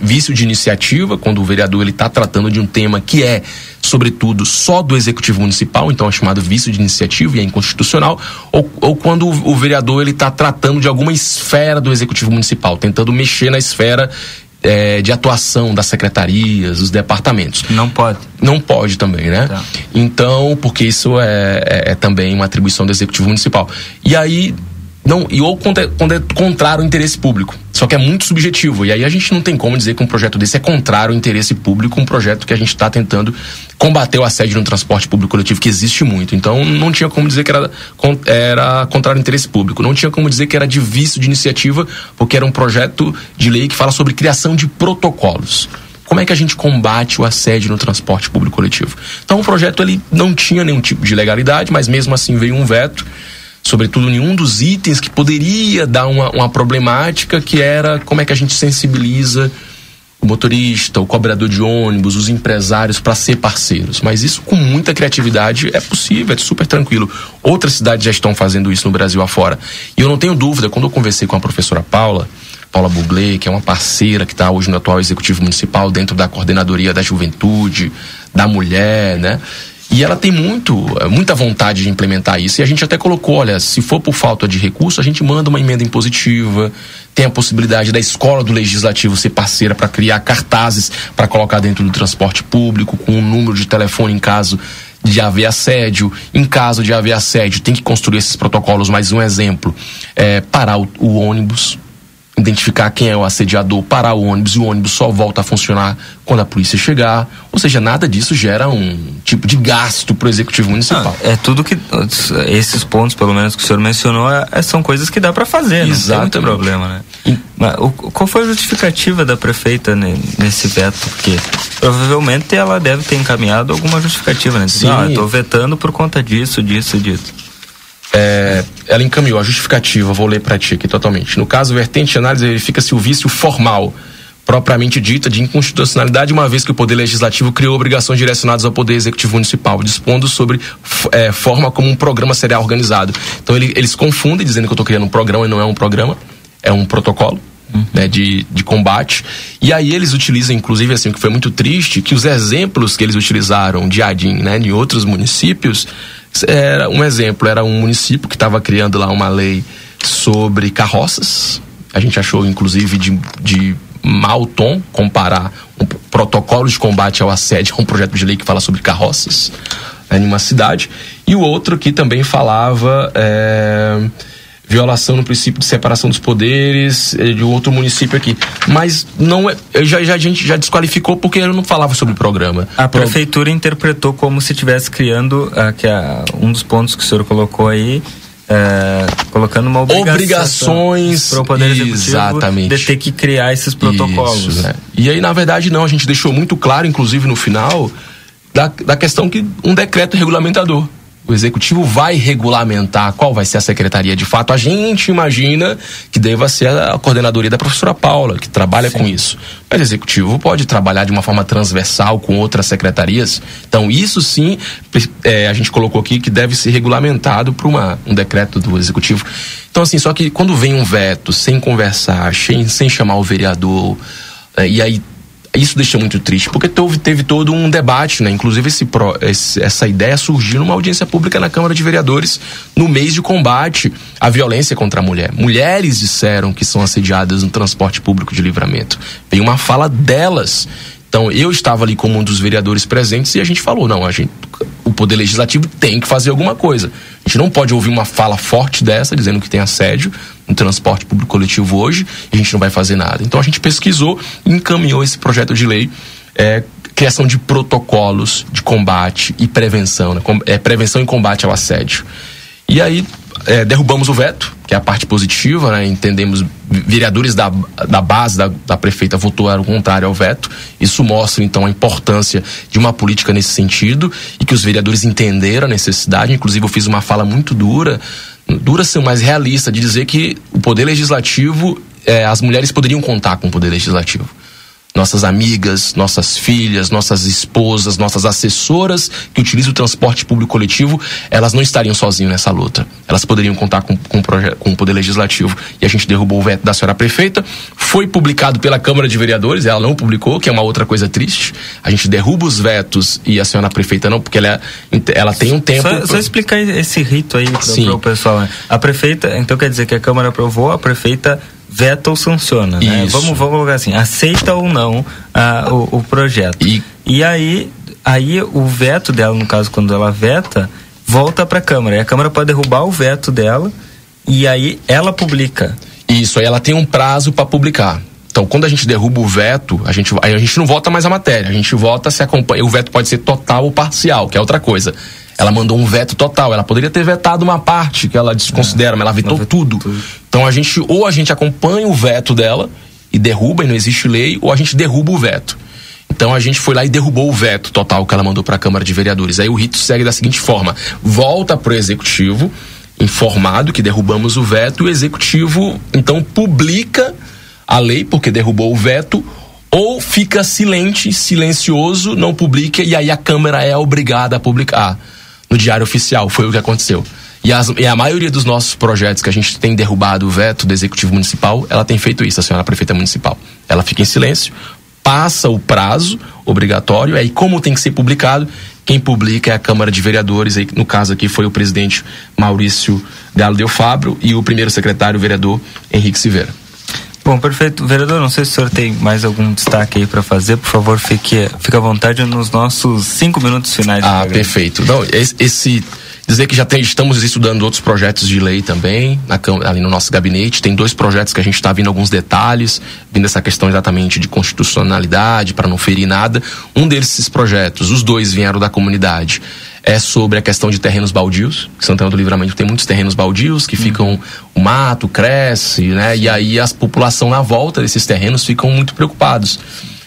Vício de iniciativa, quando o vereador ele está tratando de um tema que é, sobretudo, só do executivo municipal, então é chamado vício de iniciativa e é inconstitucional, ou, ou quando o vereador ele está tratando de alguma esfera do executivo municipal, tentando mexer na esfera eh, de atuação das secretarias, dos departamentos. Não pode. Não pode também, né? Então, porque isso é, é- é também uma atribuição do executivo municipal. E aí, não, e ou contra, contra, contrário ao interesse público. Só que é muito subjetivo. E aí a gente não tem como dizer que um projeto desse é contrário ao interesse público, um projeto que a gente está tentando combater o assédio no transporte público coletivo, que existe muito. Então não tinha como dizer que era, era contrário ao interesse público. Não tinha como dizer que era de vício de iniciativa, porque era um projeto de lei que fala sobre criação de protocolos. Como é que a gente combate o assédio no transporte público coletivo? Então o projeto ele não tinha nenhum tipo de legalidade, mas mesmo assim veio um veto, sobretudo em um dos itens que poderia dar uma, uma problemática, que era como é que a gente sensibiliza o motorista, o cobrador de ônibus, os empresários para ser parceiros. Mas isso com muita criatividade é possível, é super tranquilo. Outras cidades já estão fazendo isso no Brasil afora. E eu não tenho dúvida, quando eu conversei com a professora Paula, Paula Buglé, que é uma parceira que está hoje no atual executivo municipal dentro da coordenadoria da juventude, da mulher, né? E ela tem muito, eh, muita vontade de implementar isso. E a gente até colocou, olha, se for por falta de recurso, a gente manda uma emenda impositiva. Tem a possibilidade da escola do legislativo ser parceira para criar cartazes para colocar dentro do transporte público com um número de telefone em caso de haver assédio. Em caso de haver assédio, tem que construir esses protocolos. Mais um exemplo: é, parar o, o ônibus, identificar quem é o assediador, parar o ônibus e o ônibus só volta a funcionar quando a polícia chegar. Ou seja, nada disso gera um tipo de gasto para o executivo municipal. É tudo que. Esses pontos, pelo menos, que o senhor mencionou, é- são coisas que dá para fazer, não tem muito problema, né? Mas o- qual foi a justificativa da prefeita ne- nesse veto? Porque provavelmente ela deve ter encaminhado alguma justificativa, né? Dizendo, Sim. Ah, eu tô vetando por conta disso, disso, disso. É, ela encaminhou a justificativa, vou ler para ti aqui totalmente. No caso, vertente de análise verifica se o vício formal, propriamente dita, de inconstitucionalidade, uma vez que o Poder Legislativo criou obrigações direcionadas ao Poder Executivo Municipal, dispondo sobre é, forma como um programa será organizado. Então, ele- eles confundem, dizendo que eu estou criando um programa e não é um programa, é um protocolo. Né, de, de combate. E aí eles utilizam, inclusive, assim, o que foi muito triste, que os exemplos que eles utilizaram de Adim, né, em outros municípios, era um exemplo, era um município que estava criando lá uma lei sobre carroças. A gente achou, inclusive, de, de mau tom comparar um protocolo de combate ao assédio a um projeto de lei que fala sobre carroças né, em uma cidade. E o outro que também falava. é, violação no princípio de separação dos poderes eh, de outro município aqui. Mas não é, eu já, já, a gente já desqualificou porque eu não falava sobre o programa. A prefeitura interpretou como se estivesse criando ah, que a- um dos pontos que o senhor colocou aí. é, colocando uma obrigação Obrigações, para o poder executivo exatamente. de ter que criar esses protocolos. Isso, né? E aí, na verdade, não, a gente deixou muito claro, inclusive no final, da, da questão que um decreto regulamentador. O executivo vai regulamentar qual vai ser a secretaria de fato. A gente imagina que deva ser a coordenadoria da professora Paula, que trabalha com isso. Mas o executivo pode trabalhar de uma forma transversal com outras secretarias. Então, isso sim, é, a gente colocou aqui que deve ser regulamentado por uma, um decreto do executivo. Então, assim, só que quando vem um veto sem conversar, sem, sem chamar o vereador, é, e aí isso deixa muito triste, porque teve, teve todo um debate, né? Inclusive esse, esse- essa ideia surgiu numa audiência pública na Câmara de Vereadores no mês de combate à violência contra a mulher. Mulheres disseram que são assediadas no transporte público de livramento. Veio uma fala delas. Então eu estava ali como um dos vereadores presentes e a gente falou, não, a gente, o Poder Legislativo tem que fazer alguma coisa. A gente não pode ouvir uma fala forte dessa dizendo que tem assédio no transporte público coletivo hoje e a gente não vai fazer nada. Então a gente pesquisou e encaminhou esse projeto de lei, é, criação de protocolos de combate e prevenção, né? É, prevenção e combate ao assédio. E aí é, derrubamos o veto, que é a parte positiva, né? entendemos, vereadores da, da base da, da prefeita votaram contrário ao veto. Isso mostra, então, a importância de uma política nesse sentido e que os vereadores entenderam a necessidade. Inclusive, eu fiz uma fala muito dura, dura ser mais realista, de dizer que o Poder Legislativo, eh, as mulheres poderiam contar com o Poder Legislativo nossas amigas, nossas filhas, nossas esposas, nossas assessoras que utilizam o transporte público coletivo, elas não estariam sozinhas nessa luta. Elas poderiam contar com, com, com o Poder Legislativo. E a gente derrubou o veto da senhora prefeita. Foi publicado pela Câmara de Vereadores, ela não publicou, que é uma outra coisa triste. A gente derruba os vetos e a senhora prefeita não, porque ela, ela tem um tempo. Só, só explicar esse rito aí para o pessoal. Né? A prefeita, então quer dizer que a Câmara aprovou, a prefeita veta ou sanciona, né? Vamos, vamos colocar assim, aceita ou não uh, o, o, projeto. E, e aí, aí o veto dela, no caso, quando ela veta, volta para a Câmara. E a Câmara pode derrubar o veto dela e aí ela publica. Isso, aí ela tem um prazo para publicar. Então, quando a gente derruba o veto, a gente, a gente não vota mais a matéria, a gente vota se acompanha. O veto pode ser total ou parcial, que é outra coisa. Ela mandou um veto total. Ela poderia ter vetado uma parte que ela desconsidera, é, mas ela vetou tudo. tudo. Então a gente, ou a gente acompanha o veto dela e derruba e não existe lei, ou a gente derruba o veto. Então a gente foi lá e derrubou o veto total que ela mandou para a Câmara de Vereadores. Aí o rito segue da seguinte forma: volta para o executivo informado que derrubamos o veto e o executivo então publica a lei porque derrubou o veto ou fica silente, silencioso, não publica e aí a Câmara é obrigada a publicar no Diário Oficial. Foi o que aconteceu. E, as, e, a maioria dos nossos projetos que a gente tem derrubado o veto do Executivo Municipal, ela tem feito isso, a senhora prefeita municipal. Ela fica em silêncio, passa o prazo obrigatório, aí como tem que ser publicado, quem publica é a Câmara de Vereadores, aí, no caso aqui foi o presidente Maurício Galo Del Fabro e o primeiro secretário, o vereador Henrique Silveira. Bom, perfeito. Vereador, não sei se o senhor tem mais algum destaque aí para fazer. Por favor, fique, fique à vontade nos nossos cinco minutos finais. Ah, perfeito. Não, esse, esse dizer que já tem, estamos estudando outros projetos de lei também, na, ali no nosso gabinete. Tem dois projetos que a gente está vindo alguns detalhes, vindo essa questão exatamente de constitucionalidade, para não ferir nada. Um desses projetos, os dois vieram da comunidade é sobre a questão de terrenos baldios. Santana do Livramento tem muitos terrenos baldios que ficam o mato cresce, né? E aí a população na volta desses terrenos ficam muito preocupados.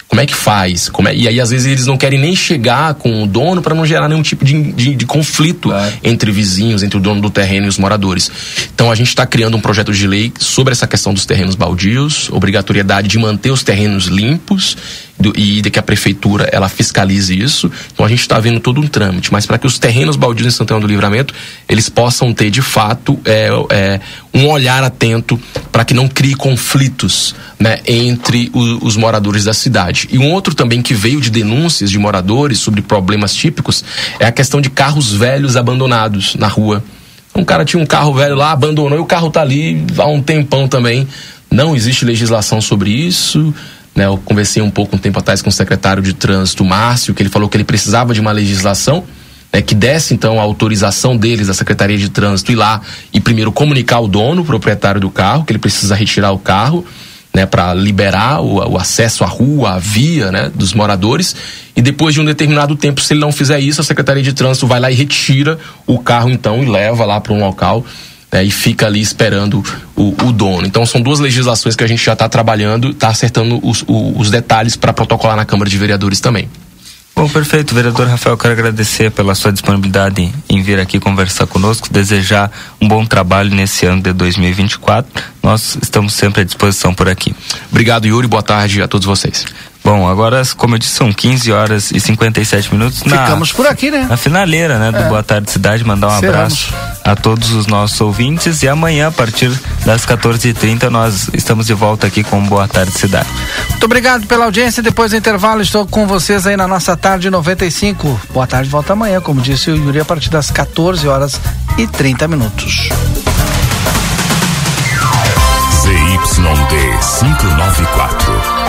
Como é que faz? Como é... E aí, às vezes, eles não querem nem chegar com o dono para não gerar nenhum tipo de, de, de conflito claro. entre vizinhos, entre o dono do terreno e os moradores. Então, a gente está criando um projeto de lei sobre essa questão dos terrenos baldios, obrigatoriedade de manter os terrenos limpos do, e de que a prefeitura ela fiscalize isso. Então a gente está vendo todo um trâmite, mas para que os terrenos baldios em Santana do Livramento eles possam ter de fato é, é, um olhar atento para que não crie conflitos né, entre o, os moradores da cidade. E um outro também que veio de denúncias de moradores sobre problemas típicos é a questão de carros velhos abandonados na rua. Um cara tinha um carro velho lá, abandonou e o carro está ali há um tempão também. Não existe legislação sobre isso. Né, eu conversei um pouco um tempo atrás com o secretário de trânsito, Márcio, que ele falou que ele precisava de uma legislação né, que desse então a autorização deles, da Secretaria de Trânsito, ir lá e primeiro comunicar o dono, o proprietário do carro, que ele precisa retirar o carro. Né, para liberar o, o, acesso à rua, à via né, dos moradores. E depois de um determinado tempo, se ele não fizer isso, a Secretaria de Trânsito vai lá e retira o carro então e leva lá para um local né, e fica ali esperando o, o, dono. Então são duas legislações que a gente já está trabalhando, está acertando os, os detalhes para protocolar na Câmara de Vereadores também. Bom, perfeito. Vereador Rafael, quero agradecer pela sua disponibilidade em vir aqui conversar conosco, desejar um bom trabalho nesse ano de 2024. Nós estamos sempre à disposição por aqui. Obrigado, Yuri. Boa tarde a todos vocês. Bom, agora, como eu disse, são 15 horas e 57 minutos. Na, Ficamos por aqui, né? Na finaleira, né? Do é. Boa Tarde Cidade. Mandar um Seramos. abraço a todos os nossos ouvintes. E amanhã, a partir das 14h30, nós estamos de volta aqui com Boa Tarde Cidade. Muito obrigado pela audiência. Depois do intervalo, estou com vocês aí na nossa tarde 95. Boa tarde, volta amanhã, como disse o Yuri, a partir das 14 horas e 30 minutos. ZYD 594,